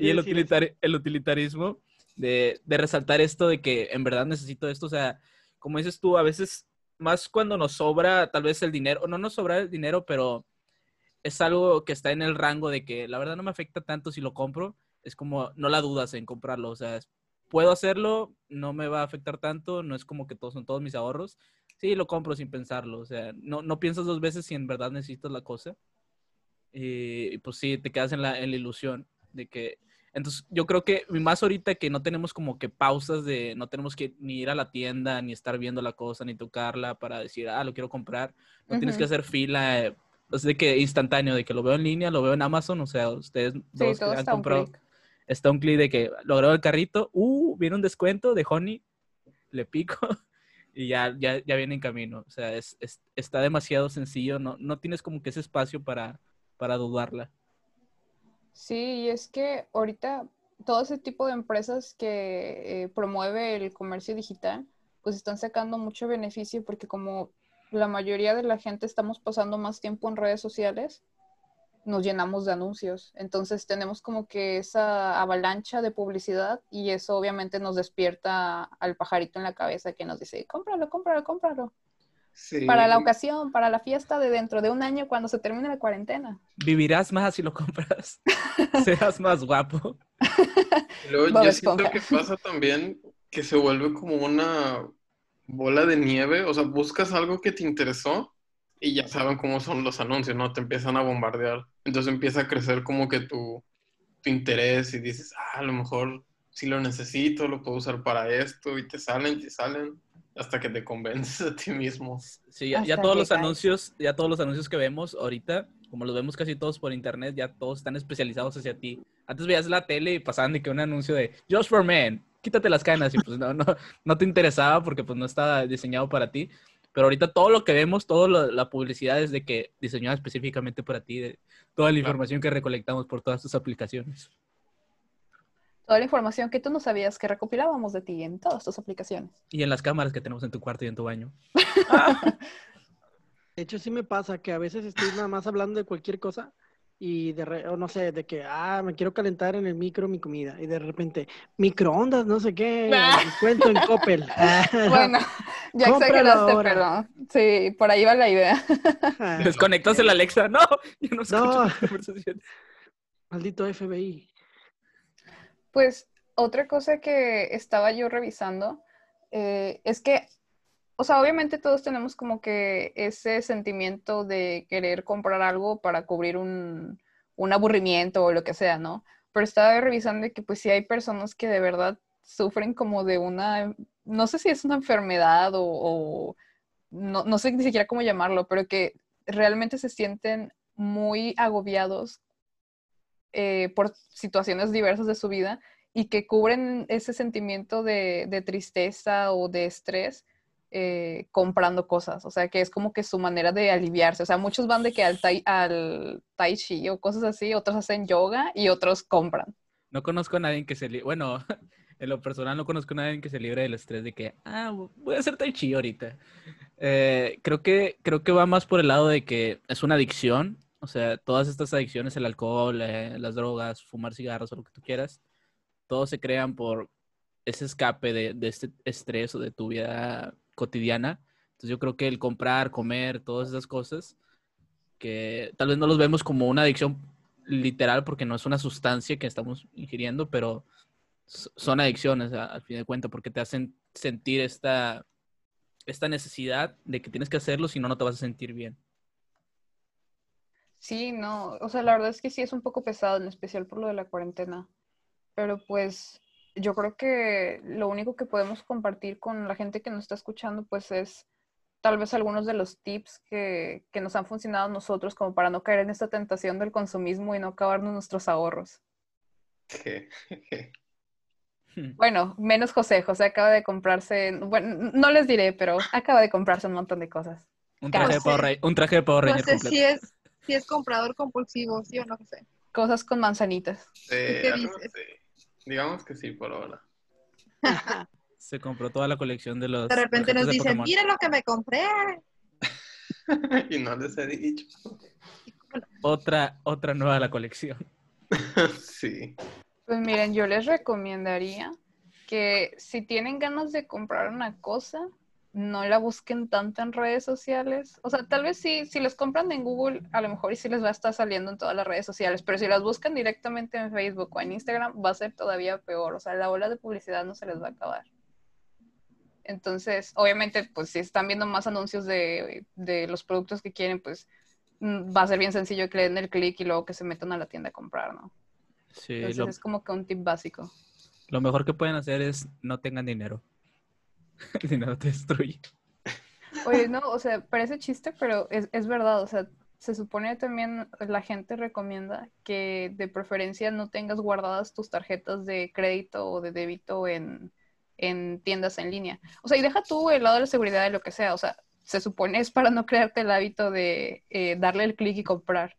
Y el, utilitari- el utilitarismo de, de resaltar esto de que en verdad necesito esto, o sea, como dices tú, a veces más cuando nos sobra tal vez el dinero, o no nos sobra el dinero, pero es algo que está en el rango de que la verdad no me afecta tanto si lo compro, es como no la dudas en comprarlo, o sea, es- puedo hacerlo, no me va a afectar tanto, no es como que todos son todos mis ahorros. Sí, lo compro sin pensarlo, o sea, no, no piensas dos veces si en verdad necesitas la cosa. Y, y pues sí, te quedas en la, en la ilusión de que... Entonces, yo creo que más ahorita que no tenemos como que pausas de, no tenemos que ni ir a la tienda, ni estar viendo la cosa, ni tocarla para decir, ah, lo quiero comprar. No tienes que hacer fila, eh, es de que instantáneo, de que lo veo en línea, lo veo en Amazon, o sea, ustedes Sí, dos todo que han comprado. Está un clic de que lo agrego al carrito, uh, viene un descuento de Honey, le pico [laughs] y ya, ya, ya viene en camino. O sea, es, es- está demasiado sencillo, no, no tienes como que ese espacio para, para dudarla. Sí, y es que ahorita todo ese tipo de empresas que eh, promueve el comercio digital, pues están sacando mucho beneficio porque como la mayoría de la gente estamos pasando más tiempo en redes sociales, nos llenamos de anuncios. Entonces tenemos como que esa avalancha de publicidad y eso obviamente nos despierta al pajarito en la cabeza que nos dice, cómpralo, cómpralo, cómpralo. Sí. Para la ocasión, para la fiesta de dentro de un año cuando se termine la cuarentena. Vivirás más si lo compras, [laughs] serás más guapo. Luego Bob yo siento que pasa también que se vuelve como una bola de nieve, o sea, buscas algo que te interesó y ya saben cómo son los anuncios, ¿no? Te empiezan a bombardear. Entonces empieza a crecer como que tu, tu interés y dices, ah, a lo mejor si lo necesito, lo puedo usar para esto y te salen, te salen hasta que te convences a ti mismo. Sí, ya, ya todos los anuncios, ya todos los anuncios que vemos ahorita, como los vemos casi todos por internet, ya todos están especializados hacia ti. Antes veías la tele y pasaban de que un anuncio de Just for Men, quítate las canas y pues no, no, no te interesaba porque pues no estaba diseñado para ti. Pero ahorita todo lo que vemos, toda la publicidad es de que diseñada específicamente para ti, de toda la Claro. información que recolectamos por todas tus aplicaciones. Toda la información que tú no sabías que recopilábamos de ti en todas tus aplicaciones. Y en las cámaras que tenemos en tu cuarto y en tu baño. [laughs] De hecho, sí me pasa que a veces estoy nada más hablando de cualquier cosa y de re- o no sé, de que, ah, me quiero calentar en el micro mi comida y de repente, microondas, no sé qué, Ah. descuento en Coppel. [laughs] Bueno, [laughs] ya exageraste, ahora. pero sí, por ahí va la idea. [laughs] Desconectas el Alexa. No, yo no escucho No. las conversaciones. Maldito FBI. Pues otra cosa que estaba yo revisando eh, es que, o sea, obviamente todos tenemos como que ese sentimiento de querer comprar algo para cubrir un, aburrimiento o lo que sea, ¿no? Pero estaba revisando que pues sí hay personas que de verdad sufren como de una, no sé si es una enfermedad o, no, no sé ni siquiera cómo llamarlo, pero que realmente se sienten muy agobiados eh, por situaciones diversas de su vida y que cubren ese sentimiento de tristeza o de estrés eh, comprando cosas. O sea, que es como que su manera de aliviarse. O sea, muchos van de que al tai, al tai chi o cosas así, otros hacen yoga y otros compran. No conozco a nadie que se libre, bueno, [laughs] en lo personal no conozco a nadie que se libre del estrés de que, ah, voy a hacer tai chi ahorita. Eh, creo, que, creo que va más por el lado de que es una adicción, o sea, todas estas adicciones, el alcohol, eh, las drogas, fumar cigarros o lo que tú quieras, todos se crean por ese escape de, de este estrés o de tu vida cotidiana. Entonces yo creo que el comprar, comer, todas esas cosas, que tal vez no los vemos como una adicción literal porque no es una sustancia que estamos ingiriendo, pero son adicciones al fin de cuentas porque te hacen sentir esta, esta necesidad de que tienes que hacerlo, si no, no te vas a sentir bien. Sí, no, o sea, la verdad es que sí es un poco pesado, en especial por lo de la cuarentena. Pero pues yo creo que lo único que podemos compartir con la gente que nos está escuchando, pues es tal vez algunos de los tips que, que nos han funcionado a nosotros como para no caer en esta tentación del consumismo y no acabarnos nuestros ahorros. Je. Bueno, menos José. José acaba de comprarse, bueno, no les diré, pero acaba de comprarse un montón de cosas. Un traje de José. Power Ra- un traje de Power No Ranger sé completo. si es, si es comprador compulsivo, sí o no sé. Cosas con manzanitas. Sí, qué dices? así. Digamos que sí, por ahora. [laughs] Se compró toda la colección de los De repente nos dicen, Pokémon. miren lo que me compré. [laughs] y no les he dicho. Otra, otra nueva la colección. [laughs] sí. Pues miren, yo les recomendaría que si tienen ganas de comprar una cosa, no la busquen tanto en redes sociales. O sea, tal vez sí, si les compran en Google, a lo mejor y sí les va a estar saliendo en todas las redes sociales, pero si las buscan directamente en Facebook o en Instagram, va a ser todavía peor. O sea, la ola de publicidad no se les va a acabar. Entonces, obviamente, pues si están viendo más anuncios de, de los productos que quieren, pues mm, va a ser bien sencillo que le den el clic y luego que se metan a la tienda a comprar, ¿no? Sí, Entonces lo, es como que un tip básico. lo mejor que pueden hacer es no tengan dinero. [laughs] El dinero te destruye. Oye, no, o sea, parece chiste, pero es, es verdad, o sea, se supone también la gente recomienda que de preferencia no tengas guardadas tus tarjetas de crédito o de débito en, en tiendas en línea. O sea, y deja tú el lado de la seguridad de lo que sea, o sea, se supone es para no crearte el hábito de eh, darle el clic y comprar.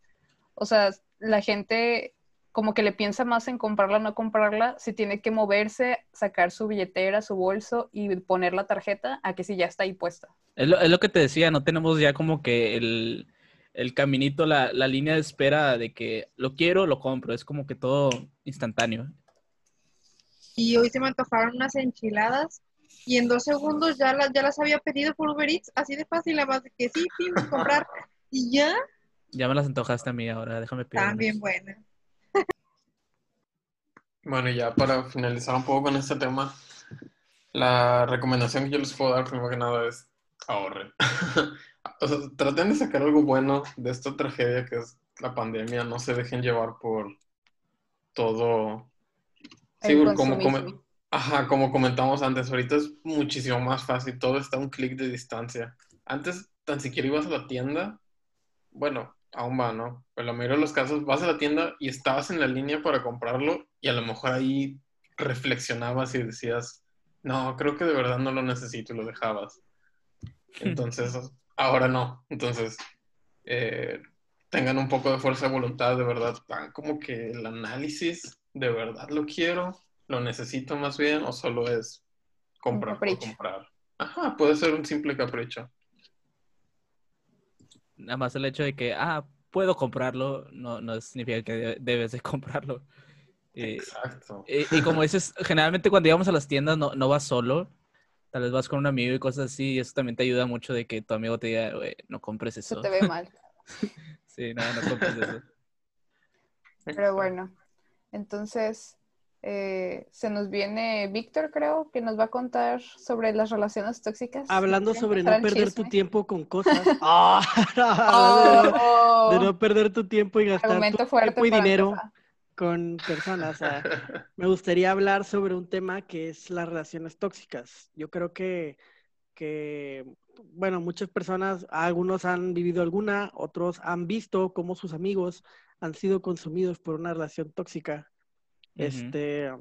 O sea, la gente como que le piensa más en comprarla o no comprarla, si tiene que moverse, sacar su billetera, su bolso y poner la tarjeta a que si ya está ahí puesta. Es lo, es lo que te decía, no tenemos ya como que el, el caminito, la, la línea de espera de que lo quiero, lo compro. Es como que todo instantáneo. Y hoy se me antojaron unas enchiladas y en dos segundos ya las, ya las había pedido por Uber Eats, así de fácil, además de que sí, sí, comprar. [laughs] Y ya, Ya me las antojaste a mí ahora, déjame pedir. bien buenas. Bueno, ya para finalizar un poco con este tema, la recomendación que yo les puedo dar primero que nada es ahorren. [laughs] O sea, traten de sacar algo bueno de esta tragedia que es la pandemia, no se dejen llevar por todo. Sí, El como, come- Ajá, como comentamos antes, ahorita es muchísimo más fácil, todo está a un clic de distancia. Antes tan siquiera ibas a la tienda, bueno, aún va, ¿no? Pero en la mayoría de los casos vas a la tienda y estabas en la línea para comprarlo y a lo mejor ahí reflexionabas y decías, no, creo que de verdad no lo necesito y lo dejabas. [laughs] Entonces, ahora no. Entonces, eh, tengan un poco de fuerza de voluntad, de verdad, tan como que el análisis, de verdad lo quiero, lo necesito más bien, o solo es comprar por comprar. Ajá, puede ser un simple capricho. Nada más el hecho de que, ah, puedo comprarlo, no, no significa que de- debes de [laughs] comprarlo. Eh, Exacto. y, y como dices, generalmente cuando íbamos a las tiendas no, no vas solo, tal vez vas con un amigo y cosas así, y eso también te ayuda mucho de que tu amigo te diga, "Güey, no compres Se eso. te ve mal. [laughs] Sí, no, no compres eso. Pero bueno, entonces eh, se nos viene Víctor, creo, que nos va a contar sobre las relaciones tóxicas. Hablando ¿Quieren sobre no perder tu tiempo con [laughs] cosas. [laughs] Ah, hablando de no- Oh, de no perder tu tiempo y gastar tu tiempo y dinero empezar. con personas. [laughs] Me gustaría hablar sobre un tema que es las relaciones tóxicas. Yo creo que, que, bueno, muchas personas, algunos han vivido alguna, otros han visto cómo sus amigos han sido consumidos por una relación tóxica. Este,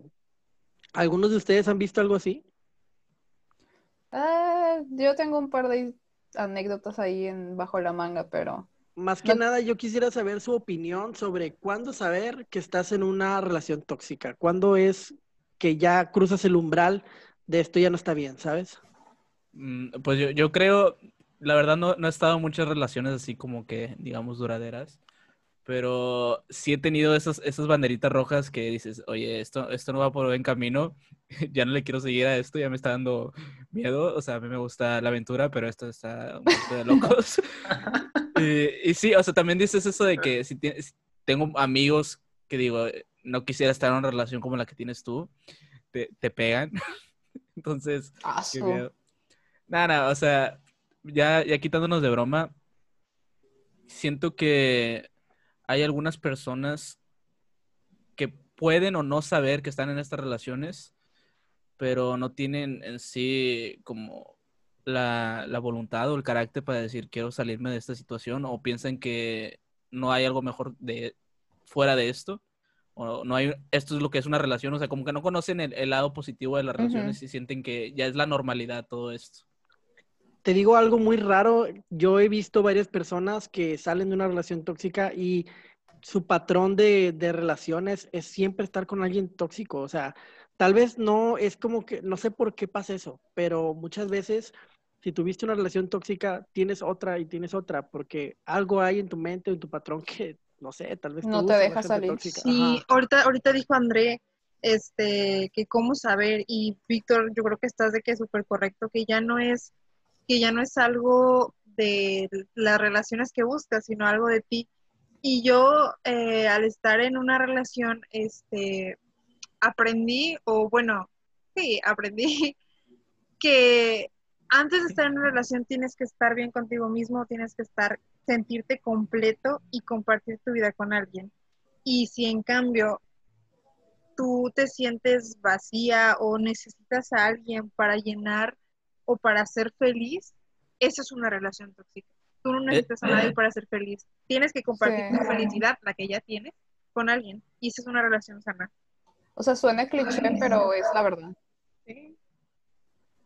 ¿algunos de ustedes han visto algo así? Ah, yo tengo un par de anécdotas ahí en bajo la manga, pero Más que No- nada, yo quisiera saber su opinión sobre cuándo saber que estás en una relación tóxica. ¿Cuándo es que ya cruzas el umbral de esto ya no está bien, ¿sabes? Mm, Pues yo, yo creo, la verdad no, no he estado en muchas relaciones así como que, digamos, duraderas, pero sí he tenido esas, esas banderitas rojas que dices, oye, esto, esto no va por buen camino, [laughs] ya no le quiero seguir a esto, ya me está dando miedo, o sea, a mí me gusta la aventura, pero esto está un poco de locos. [laughs] y, y sí, o sea, también dices eso de que si, si tengo amigos que digo, eh, no quisiera estar en una relación como la que tienes tú, te, te pegan. [laughs] Entonces, Qué miedo. Nada, nada, o sea, ya, ya quitándonos de broma, siento que hay algunas personas que pueden o no saber que están en estas relaciones, pero no tienen en sí como la, la voluntad o el carácter para decir quiero salirme de esta situación o piensan que no hay algo mejor de fuera de esto o no hay esto es lo que es una relación, o sea, como que no conocen el, el lado positivo de las relaciones y sienten que ya es la normalidad todo esto. Te digo algo muy raro. Yo he visto varias personas que salen de una relación tóxica y su patrón de, de relaciones es siempre estar con alguien tóxico. O sea, tal vez no es como que, no sé por qué pasa eso, pero muchas veces si tuviste una relación tóxica, tienes otra y tienes otra, porque algo hay en tu mente o en tu patrón que, no sé, tal vez No te gusta la deja salir. tóxica. Sí, Ajá. ahorita, ahorita dijo André, este, que cómo saber, y Víctor, yo creo que estás de que es súper correcto, que ya no es que ya no es algo de las relaciones que buscas, sino algo de ti. Y yo, eh, al estar en una relación, este, aprendí, o bueno, sí, aprendí [laughs] que antes de estar en una relación tienes que estar bien contigo mismo, tienes que estar, sentirte completo y compartir tu vida con alguien. Y si en cambio tú te sientes vacía o necesitas a alguien para llenar o para ser feliz, esa es una relación tóxica. Tú no necesitas a nadie para ser feliz. Tienes que compartir tu felicidad, la que ya tienes, con alguien. Y esa es una relación sana. O sea, suena cliché, pero es la verdad. Sí.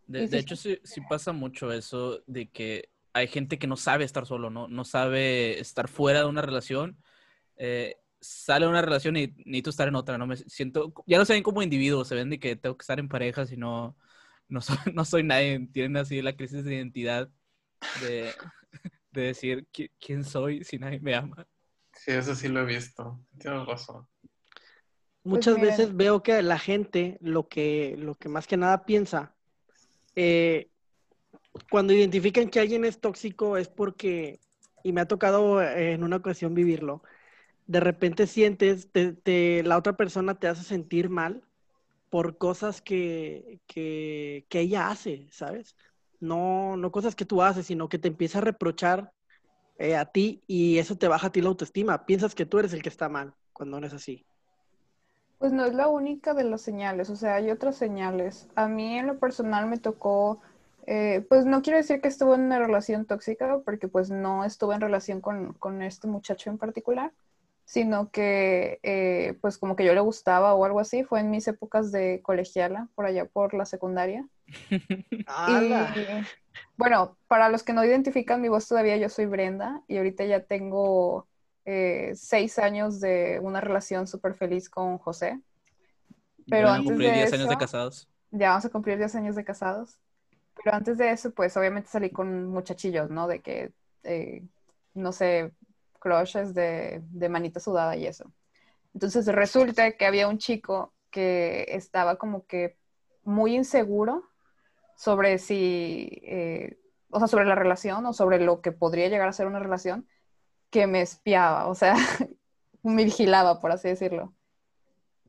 De, hecho, sí, sí, pasa mucho eso de que hay gente que no sabe estar solo, ¿no? No sabe estar fuera de una relación. Eh, sale de una relación y necesito estar en otra, ¿no? Me siento, ya no se ven como individuos, se ven de que tengo que estar en pareja, si no, no soy, [laughs] no soy nadie. Tienen así la crisis de identidad de, [laughs] de decir quién soy si nadie me ama. Sí, eso sí lo he visto. Tienes razón. Muchas pues veces veo que la gente lo que, lo que más que nada piensa, eh, cuando identifican que alguien es tóxico es porque, y me ha tocado en una ocasión vivirlo, de repente sientes, te, la otra persona te hace sentir mal por cosas que, que, que ella hace, ¿sabes? no, no cosas que tú haces, sino que te empieza a reprochar eh, a ti y eso te baja a ti la autoestima. Piensas que tú eres el que está mal cuando no es así. Pues no es la única de las señales, o sea, hay otras señales. A mí en lo personal me tocó, eh, pues no quiero decir que estuve en una relación tóxica, porque pues no estuve en relación con, con este muchacho en particular, sino que eh, pues como que yo le gustaba o algo así, fue en mis épocas de colegiala, por allá por la secundaria. [laughs] y, bueno, para los que no identifican mi voz todavía, yo soy Brenda y ahorita ya tengo eh, seis años de una relación súper feliz con José. Pero vamos antes a cumplir 10 años de casados. Ya vamos a cumplir 10 años de casados. Pero antes de eso, pues obviamente salí con muchachillos, ¿no? De que, eh, no sé, crushes de, manita sudada y eso. Entonces resulta que había un chico que estaba como que muy inseguro sobre si, eh, o sea, sobre la relación o sobre lo que podría llegar a ser una relación, que me espiaba, o sea, [laughs] me vigilaba, por así decirlo.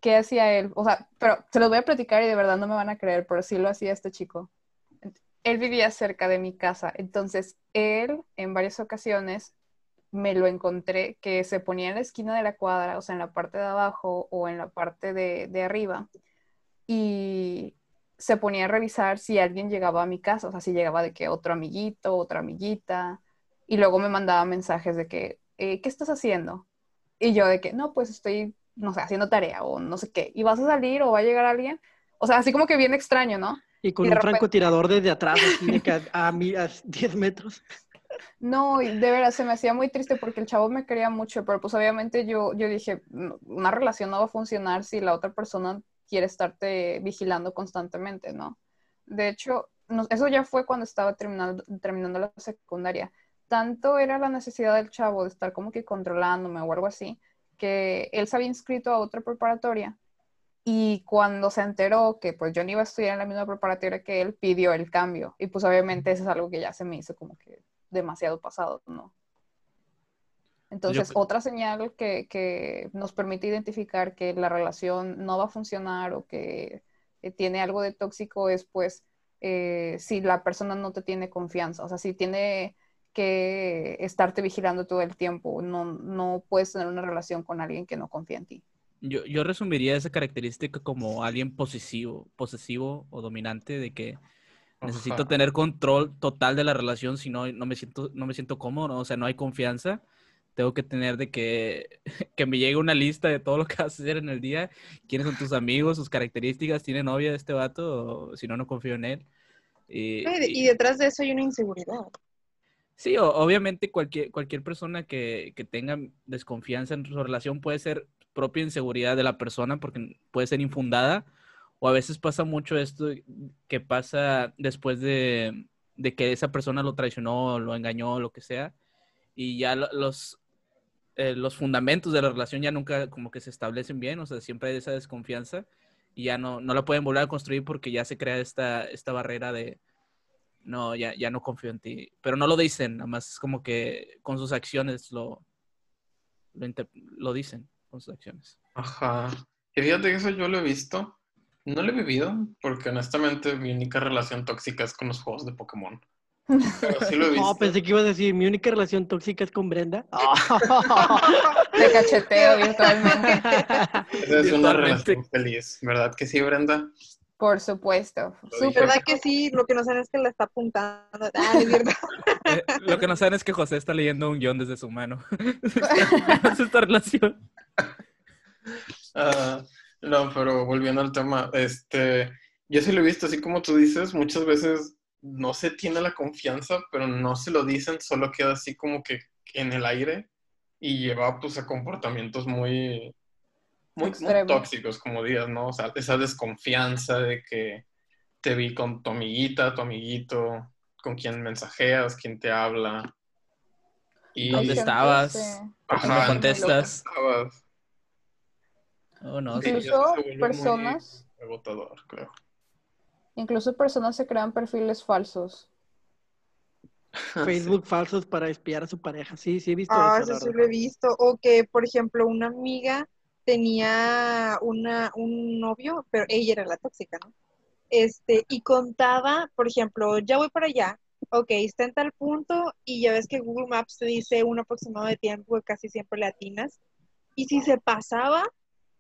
¿Qué hacía él? O sea, pero se los voy a platicar y de verdad no me van a creer, pero sí lo hacía este chico. Él vivía cerca de mi casa, entonces él en varias ocasiones me lo encontré que se ponía en la esquina de la cuadra, o sea, en la parte de abajo o en la parte de, arriba, y se ponía a revisar si alguien llegaba a mi casa, o sea, si llegaba de que otro amiguito, otra amiguita, y luego me mandaba mensajes de que, eh, ¿qué estás haciendo? Y yo de que, no, pues estoy, no sé, haciendo tarea o no sé qué, ¿y vas a salir o va a llegar alguien? O sea, así como que bien extraño, ¿no? Y con un francotirador desde atrás, así a, a, a 10 metros. No, de verdad se me hacía muy triste porque el chavo me quería mucho, pero pues obviamente yo, yo dije, una relación no va a funcionar si la otra persona quiere estarte vigilando constantemente, ¿no? De hecho, eso ya fue cuando estaba terminando, terminando la secundaria. Tanto era la necesidad del chavo de estar como que controlándome o algo así, que él se había inscrito a otra preparatoria y cuando se enteró que pues yo no iba a estudiar en la misma preparatoria que él, pidió el cambio. Y pues obviamente eso es algo que ya se me hizo como que demasiado pasado, ¿no? Entonces, otra señal que, nos permite identificar que la relación no va a funcionar o que tiene algo de tóxico es, pues, eh, si la persona no te tiene confianza, o sea, si tiene que estarte vigilando todo el tiempo, no, no puedes tener una relación con alguien que no confía en ti. Yo, yo resumiría esa característica como alguien posesivo, posesivo o dominante, de que Necesito tener control total de la relación, si no, no me siento, no me siento cómodo, o sea, no hay confianza. Tengo que tener de que, [laughs] que me llegue una lista de todo lo que vas a hacer en el día, quiénes son tus amigos, sus características, tiene novia de este vato, o si no, no confío en él. Y, y, detrás de eso hay una inseguridad. Sí, obviamente cualquier, cualquier persona que, que tenga desconfianza en su relación puede ser propia inseguridad de la persona porque puede ser infundada o a veces pasa mucho esto que pasa después de, que esa persona lo traicionó, lo engañó, lo que sea, y ya los, eh, los fundamentos de la relación ya nunca como que se establecen bien, o sea, siempre hay esa desconfianza y ya no, no la pueden volver a construir porque ya se crea esta, esta barrera de, no, ya, ya no confío en ti. Pero no lo dicen, nada más es como que con sus acciones lo, lo, dicen, con sus acciones. Ajá. Y fíjate que eso yo lo he visto. No lo he vivido, porque honestamente mi única relación tóxica es con los juegos de Pokémon. Pero sí lo he [laughs] visto. No, pensé que ibas a decir, mi única relación tóxica es con Brenda. [laughs] Te cacheteo virtualmente. Esa es una relación feliz, ¿verdad que sí, Brenda? Por supuesto. Dije. ¿Verdad que sí? Lo que no saben es que la está apuntando. Ah, es. Eh, lo que no saben es que José está leyendo un guion desde su mano. [laughs] Es esta relación. Ah, no, pero volviendo al tema, este, yo sí lo he visto, así como tú dices, muchas veces no se tiene la confianza, pero no se lo dicen, solo queda así como que en el aire y lleva pues a comportamientos muy, muy, tóxicos, como digas, ¿no? O sea, esa desconfianza de que te vi con tu amiguita, tu amiguito, con quien mensajeas, quien te habla. Y, ¿Dónde estabas? sí. ¿Por qué no Ajá, contestas? ¿dónde estabas? Oh, no, sí. Incluso personas, agotador, creo. incluso personas se crean perfiles falsos. [laughs] Facebook falsos para espiar a su pareja. Sí, sí he visto Ah, eso, sí lo he visto. O que, por ejemplo, una amiga tenía una, un novio, pero ella era la tóxica, ¿no? Este, y contaba, por ejemplo, ya voy para allá, ok, está en tal punto, y ya ves que Google Maps te dice un aproximado de tiempo que casi siempre le atinas. Y si se pasaba,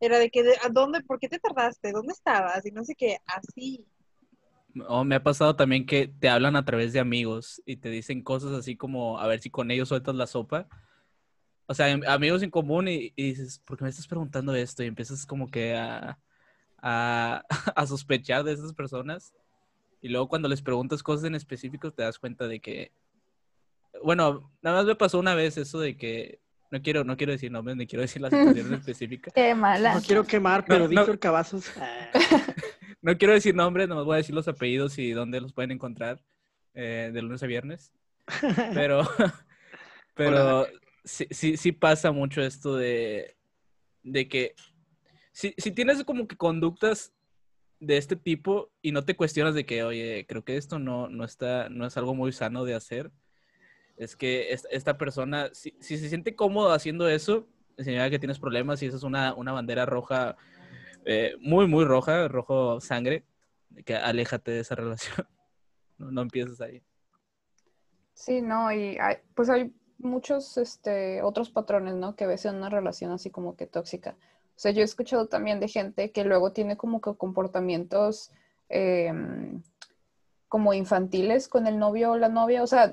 era de que, ¿a dónde? ¿Por qué te tardaste? ¿Dónde estabas? Y no sé qué, así. O me ha pasado también que te hablan a través de amigos y te dicen cosas así como a ver si con ellos sueltas la sopa. O sea, am- amigos en común y, y dices, ¿por qué me estás preguntando esto? Y empiezas como que a, a, [laughs] a sospechar de esas personas. Y luego cuando les preguntas cosas en específico te das cuenta de que, bueno, nada más me pasó una vez eso de que, no quiero, no quiero decir nombres, ni quiero decir la situación [laughs] específica. Qué mala. No quiero quemar, pero No, no. Víctor Cavazos. [laughs] ah, No quiero decir nombres, nomás voy a decir los apellidos y dónde los pueden encontrar eh, de lunes a viernes. [laughs] Pero, pero sí, sí, sí pasa mucho esto de, de que si, si tienes como que conductas de este tipo y no te cuestionas de que, oye, creo que esto no, no, está, no es algo muy sano de hacer, es que es- esta persona, si, si se siente cómodo haciendo eso, señala que tienes problemas y esa es una, una bandera roja, eh, muy, muy roja, rojo sangre, que aléjate de esa [laughs] relación. No, no empieces ahí. Sí, no, y hay- pues hay muchos este, otros patrones, ¿no? Que ves en una relación así como que tóxica. O sea, yo he escuchado también de gente que luego tiene como que comportamientos em, como infantiles con el novio o la novia, o sea,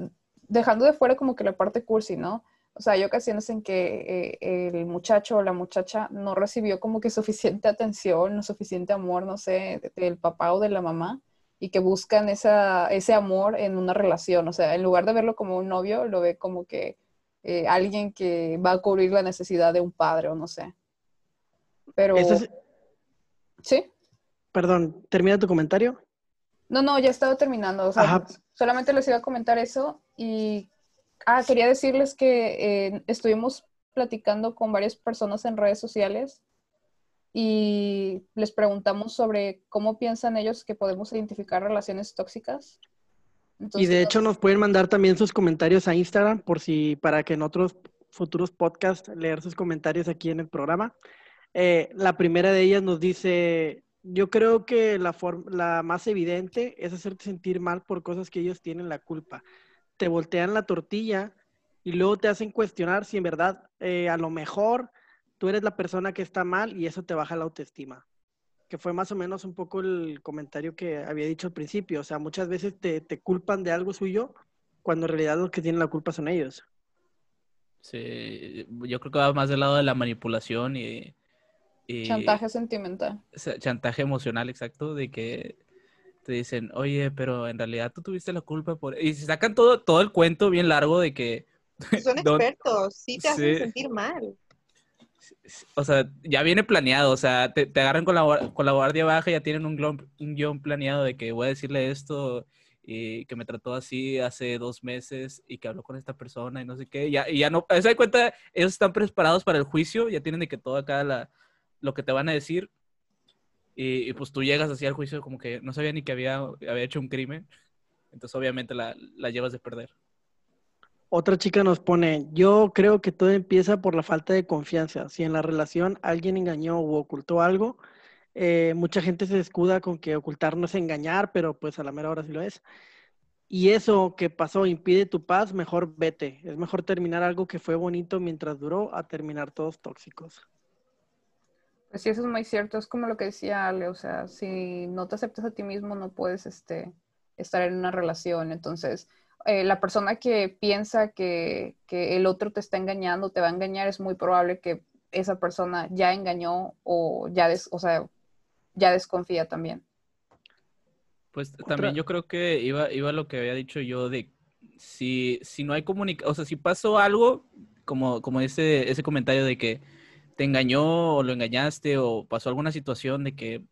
dejando de fuera como que la parte cursi, ¿no? O sea, hay ocasiones en que eh, el muchacho o la muchacha no recibió como que suficiente atención, no suficiente amor, no sé, de- del papá o de la mamá y que buscan esa, ese amor en una relación. O sea, en lugar de verlo como un novio, lo ve como que eh, alguien que va a cubrir la necesidad de un padre o no sé. Pero, Eso es- ¿sí? Perdón, termina tu comentario. No, no, ya estaba terminando. O sea, Ajá. solamente les iba a comentar eso y, ah, quería decirles que eh, estuvimos platicando con varias personas en redes sociales y les preguntamos sobre cómo piensan ellos que podemos identificar relaciones tóxicas. Y de hecho nos pueden mandar también sus comentarios a Instagram por si para que en otros futuros podcasts leer sus comentarios aquí en el programa. Eh, la primera de ellas nos dice, yo creo que la, la más evidente es hacerte sentir mal por cosas que ellos tienen la culpa. Te voltean la tortilla y luego te hacen cuestionar si en verdad eh, a lo mejor tú eres la persona que está mal y eso te baja la autoestima que fue más o menos un poco el comentario que había dicho al principio. O sea, muchas veces te, te culpan de algo suyo cuando en realidad los que tienen la culpa son ellos. Sí, yo creo que va más del lado de la manipulación y, y- chantaje sentimental. chantaje emocional, exacto, de que te dicen, oye, pero en realidad tú tuviste la culpa por... Y se sacan todo, todo el cuento bien largo de que... [laughs] Son [laughs] expertos, sí te hacen Sí. sentir mal. O sea, ya viene planeado, o sea, te, te agarran con la, con la guardia baja ya tienen un guion, un guion planeado de que voy a decirle esto y que me trató así hace dos meses y que habló con esta persona y no sé qué. Ya, y ya no, se da cuenta, ellos están preparados para el juicio, ya tienen de que todo acá la, lo que te van a decir. Y, pues tú llegas así al juicio como que no sabía ni que había, había hecho un crimen. Entonces obviamente la, la llevas de perder. Otra chica nos pone, yo creo que todo empieza por la falta de confianza. Si en la relación alguien engañó o ocultó algo, eh, mucha gente se escuda con que ocultar no es engañar, pero pues a la mera hora sí lo es. Y eso que pasó impide tu paz, mejor vete. Es mejor terminar algo que fue bonito mientras duró a terminar todos tóxicos. Pues sí, eso es muy cierto. Es como lo que decía Ale, o sea, si no te aceptas a ti mismo, no puedes este, estar en una relación. Entonces, eh, la persona que piensa que, que, el otro te está engañando, te va a engañar, es muy probable que esa persona ya engañó o ya, des, o sea, ya desconfía también. Pues también yo creo que iba, iba lo que había dicho yo de si, si no hay comunicación, o sea, si pasó algo, como, como ese, ese comentario de que te engañó o lo engañaste o pasó alguna situación de que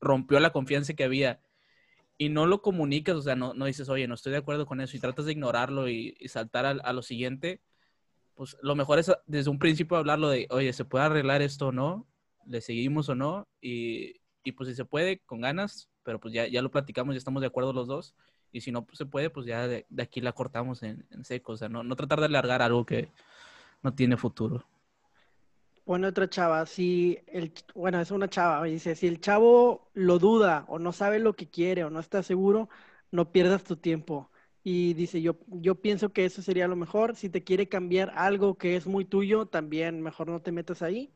rompió la confianza que había y no lo comunicas, o sea, no, no dices, oye, no estoy de acuerdo con eso y tratas de ignorarlo y, saltar a, a, lo siguiente, pues lo mejor es desde un principio hablarlo de, oye, ¿se puede arreglar esto o no? ¿Le seguimos o no? Y, y pues si se puede, con ganas, pero pues ya, ya lo platicamos, ya estamos de acuerdo los dos. Y si no pues, se puede, pues ya de, aquí la cortamos en, en, seco. O sea, no, no tratar de alargar algo que no tiene futuro. Pone otra chava, si el, bueno, es una chava, dice, si el chavo lo duda o no sabe lo que quiere o no está seguro, no pierdas tu tiempo. Y dice, yo, yo pienso que eso sería lo mejor. Si te quiere cambiar algo que es muy tuyo, también mejor no te metas ahí.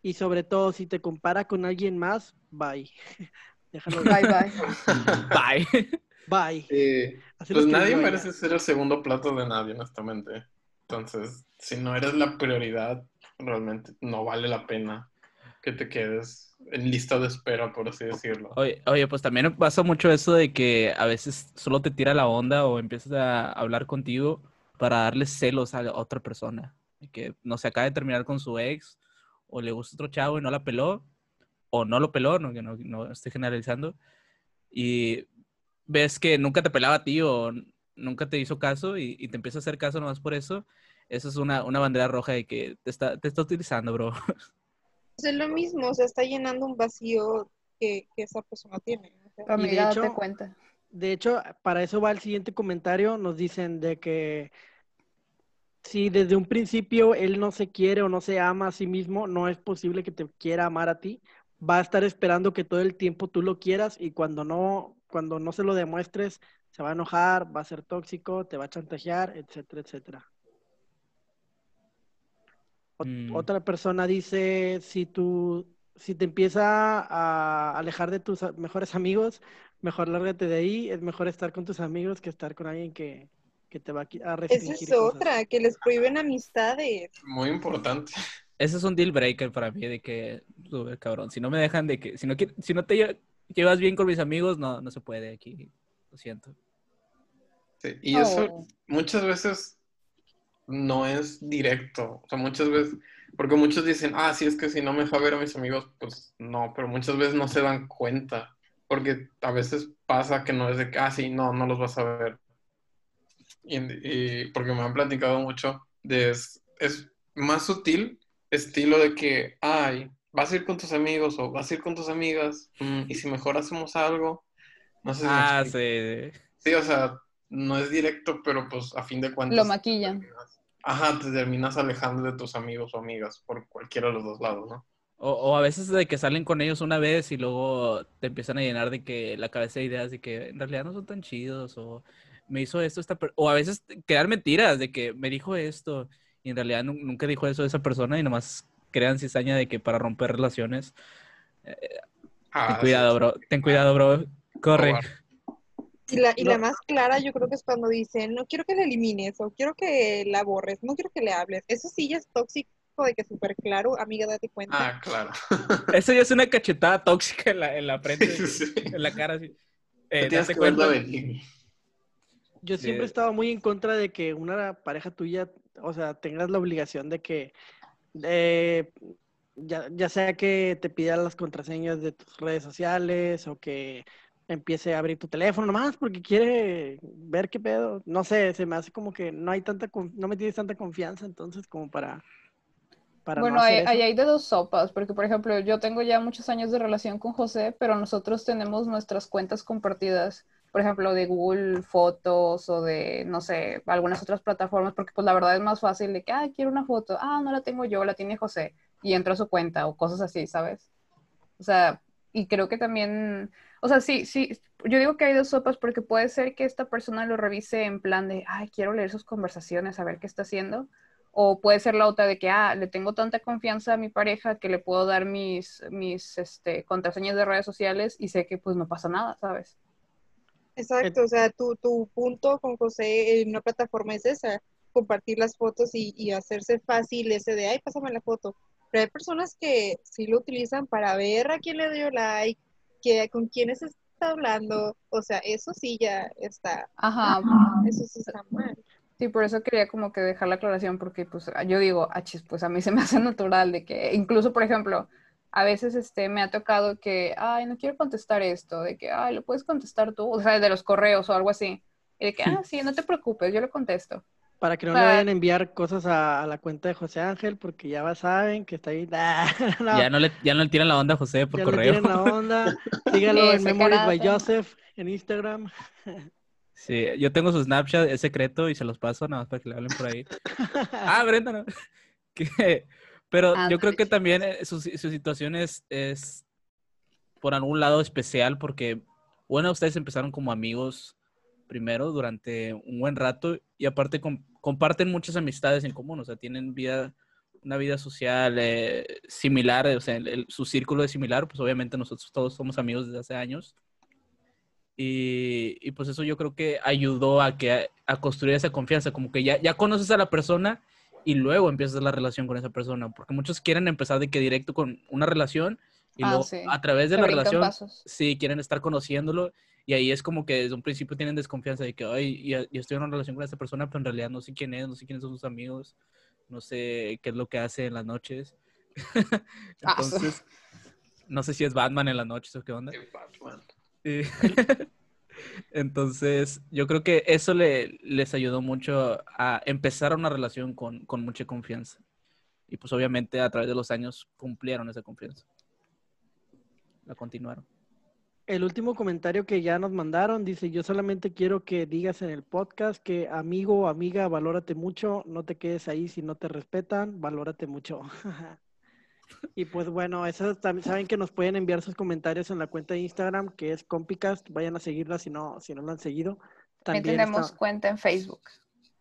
Y sobre todo, si te compara con alguien más, bye. [laughs] Déjalo. Bye, bye. bye. [laughs] Bye. Eh, pues nadie merece ser el segundo plato de nadie, honestamente. Entonces, si no eres la prioridad, realmente no vale la pena que te quedes en lista de espera, por así decirlo. Oye, oye, pues también pasa mucho eso de que a veces solo te tira la onda o empiezas a hablar contigo para darle celos a otra persona. Que no se acaba de terminar con su ex o le gusta otro chavo y no la peló, o no lo peló, no, no, no estoy generalizando, y ves que nunca te pelaba a ti o nunca te hizo caso y, y te empieza a hacer caso nomás por eso, eso es una, una bandera roja de que te está, te está utilizando, bro. Es lo mismo, o sea, está llenando un vacío que, que esa persona tiene. Amiga, de hecho, cuenta. De hecho, para eso va el siguiente comentario. Nos dicen de que si desde un principio él no se quiere o no se ama a sí mismo, no es posible que te quiera amar a ti. Va a estar esperando que todo el tiempo tú lo quieras y cuando no, cuando no se lo demuestres, se va a enojar, va a ser tóxico, te va a chantajear, etcétera, etcétera. Ot- Mm. Otra persona dice, si tú, si te empieza a alejar de tus mejores amigos, mejor lárgate de ahí. Es mejor estar con tus amigos que estar con alguien que, que te va a, a Esa restringir es cosas. otra, que les prohíben amistades. Muy importante. Ese es un deal breaker para mí de que, cabrón, si no me dejan de que, si no, si no te lle- llevas bien con mis amigos, no, no se puede aquí, lo siento. Sí, Y eso Oh. muchas veces no es directo. O sea, muchas veces, porque muchos dicen, ah, sí, es que si no me deja ver a mis amigos, pues no, pero muchas veces no se dan cuenta. Porque a veces pasa que no es de que, ah, sí, no, no los vas a ver. Y, y porque me han platicado mucho de, es, es más sutil, estilo de que, ay, vas a ir con tus amigos o vas a ir con tus amigas, mm, y si mejor hacemos algo, no sé si Ah, sí. Sí, o sea, no es directo, pero pues a fin de cuentas. Lo maquillan. terminas- Ajá, te terminas alejando de tus amigos o amigas por cualquiera de los dos lados, ¿no? O, o a veces de que salen con ellos una vez y luego te empiezan a llenar de que la cabeza de ideas de que en realidad no son tan chidos o me hizo esto esta o a veces quedar mentiras de que me dijo esto y en realidad nu- nunca dijo eso esa persona y nomás crean cizaña de que para romper relaciones. Ten Ah, cuidado, sí. bro. Ten cuidado, bro. Corre. Y la, y la más clara yo creo que es cuando dicen, no quiero que la elimines o quiero que la borres, no quiero que le hables. Eso sí ya es tóxico de que súper claro, amiga, date cuenta. Ah, claro. [laughs] Eso ya es una cachetada tóxica en la, en la frente, Sí. en la cara. Así. Te Eh, date cuenta. venir. Yo siempre he estado muy en contra de que una pareja tuya, o sea, tengas la obligación de que, eh, ya, ya sea que te pida las contraseñas de tus redes sociales o que empiece a abrir tu teléfono nomás porque quiere ver qué pedo. No sé, se me hace como que no hay tanta, no me tienes tanta confianza entonces como para, para no Bueno, ahí, hacer ahí eso. hay de dos sopas, porque por ejemplo, yo tengo ya muchos años de relación con José, pero nosotros tenemos nuestras cuentas compartidas. por ejemplo, de Google Fotos o de, no sé, algunas otras plataformas, porque pues la verdad es más fácil de que, ah, quiero una foto, ah, no la tengo yo, la tiene José, y entro a su cuenta o cosas así, ¿sabes? O sea, y creo que también, o sea, sí, sí, yo digo que hay dos sopas porque puede ser que esta persona lo revise en plan de, ay, quiero leer sus conversaciones, a ver qué está haciendo, o puede ser la otra de que, ah, le tengo tanta confianza a mi pareja que le puedo dar mis, mis este, contraseñas de redes sociales y sé que pues no pasa nada, ¿sabes? Exacto, o sea, tu, tu punto con José en una plataforma es esa, compartir las fotos y, y hacerse fácil ese de, ay, pásame la foto. Pero hay personas que sí lo utilizan para ver a quién le dio like, que, con quiénes está hablando, o sea, eso sí ya está, Ajá. eso sí está mal. Sí, por eso quería como que dejar la aclaración, porque pues yo digo, ah, chis, pues a mí se me hace natural de que, incluso por ejemplo, a veces este, me ha tocado que, ay, no quiero contestar esto, de que, ay, lo puedes contestar tú, o sea, de los correos o algo así. Y de que, ah, sí, no te preocupes, yo lo contesto. Para que no le vayan a enviar cosas a, a la cuenta de José Ángel, porque ya va- saben que está ahí. [laughs] Nah, no, Ya no le, ya no le tiran la onda a José por ya le correo. tienen la onda. [laughs] Sígalo en Memories by. Joseph en Instagram. Sí, yo tengo su Snapchat, es secreto y se los paso nada más para que le hablen por ahí. [laughs] Ah, Brenda, no. Pero yo creo que también eh, su, su situación es, es por algún lado especial porque, bueno, ustedes empezaron como amigos primero durante un buen rato y aparte com- comparten muchas amistades en común, o sea, tienen vida, una vida social eh, similar, o sea, el- el- su círculo es similar, pues obviamente nosotros todos somos amigos desde hace años. Y, y pues eso yo creo que ayudó a que a construir esa confianza, como que ya, ya conoces a la persona y luego empiezas la relación con esa persona, porque muchos quieren empezar de que directo con una relación y Ah, luego sí. a través de Se la relación, pasos. sí, quieren estar conociéndolo y ahí es como que desde un principio tienen desconfianza de que, ay, ya estoy en una relación con esta persona, pero en realidad no sé quién es, no sé quiénes son sus amigos, no sé qué es lo que hace en las noches. [laughs] Ah, Entonces, no sé si es Batman en las noches o qué onda. Qué Batman. Sí. [laughs] Entonces, yo creo que eso le, les ayudó mucho a empezar una relación con, con mucha confianza. Y pues obviamente a través de los años cumplieron esa confianza. La continuaron. El último comentario que ya nos mandaron dice, yo solamente quiero que digas en el podcast que amigo o amiga, valórate mucho, no te quedes ahí si no te respetan, valórate mucho. [laughs] y pues bueno, eso también saben que nos pueden enviar sus comentarios en la cuenta de Instagram que es Compicast, vayan a seguirla si no, si no la han seguido. También También tenemos está- cuenta en Facebook.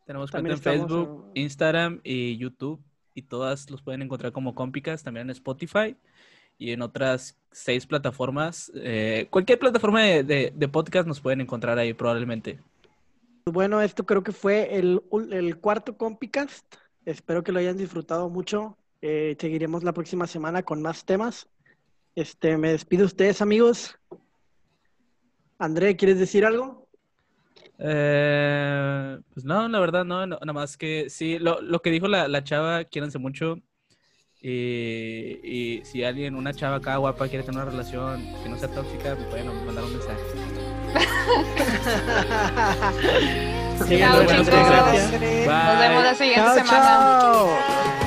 Tenemos También cuenta en Facebook, en- Instagram y YouTube. Y todas los pueden encontrar como Compicas, también en Spotify y en otras seis plataformas. Eh, cualquier plataforma de, de- de podcast nos pueden encontrar ahí probablemente. Bueno, esto creo que fue el, el cuarto Compicast. Espero que lo hayan disfrutado mucho. Eh, seguiremos la próxima semana con más temas. Este, me despido de ustedes, amigos. André, ¿quieres decir algo? Eh, pues no, la verdad no, no, nada más que sí, lo, lo que dijo la, la chava, quiéranse mucho. Y, y si alguien, una chava acá guapa quiere tener una relación que no sea tóxica, me pueden mandar un mensaje. [laughs] Síganos, Chao, chicos. Nos vemos la siguiente Chao, semana. chao.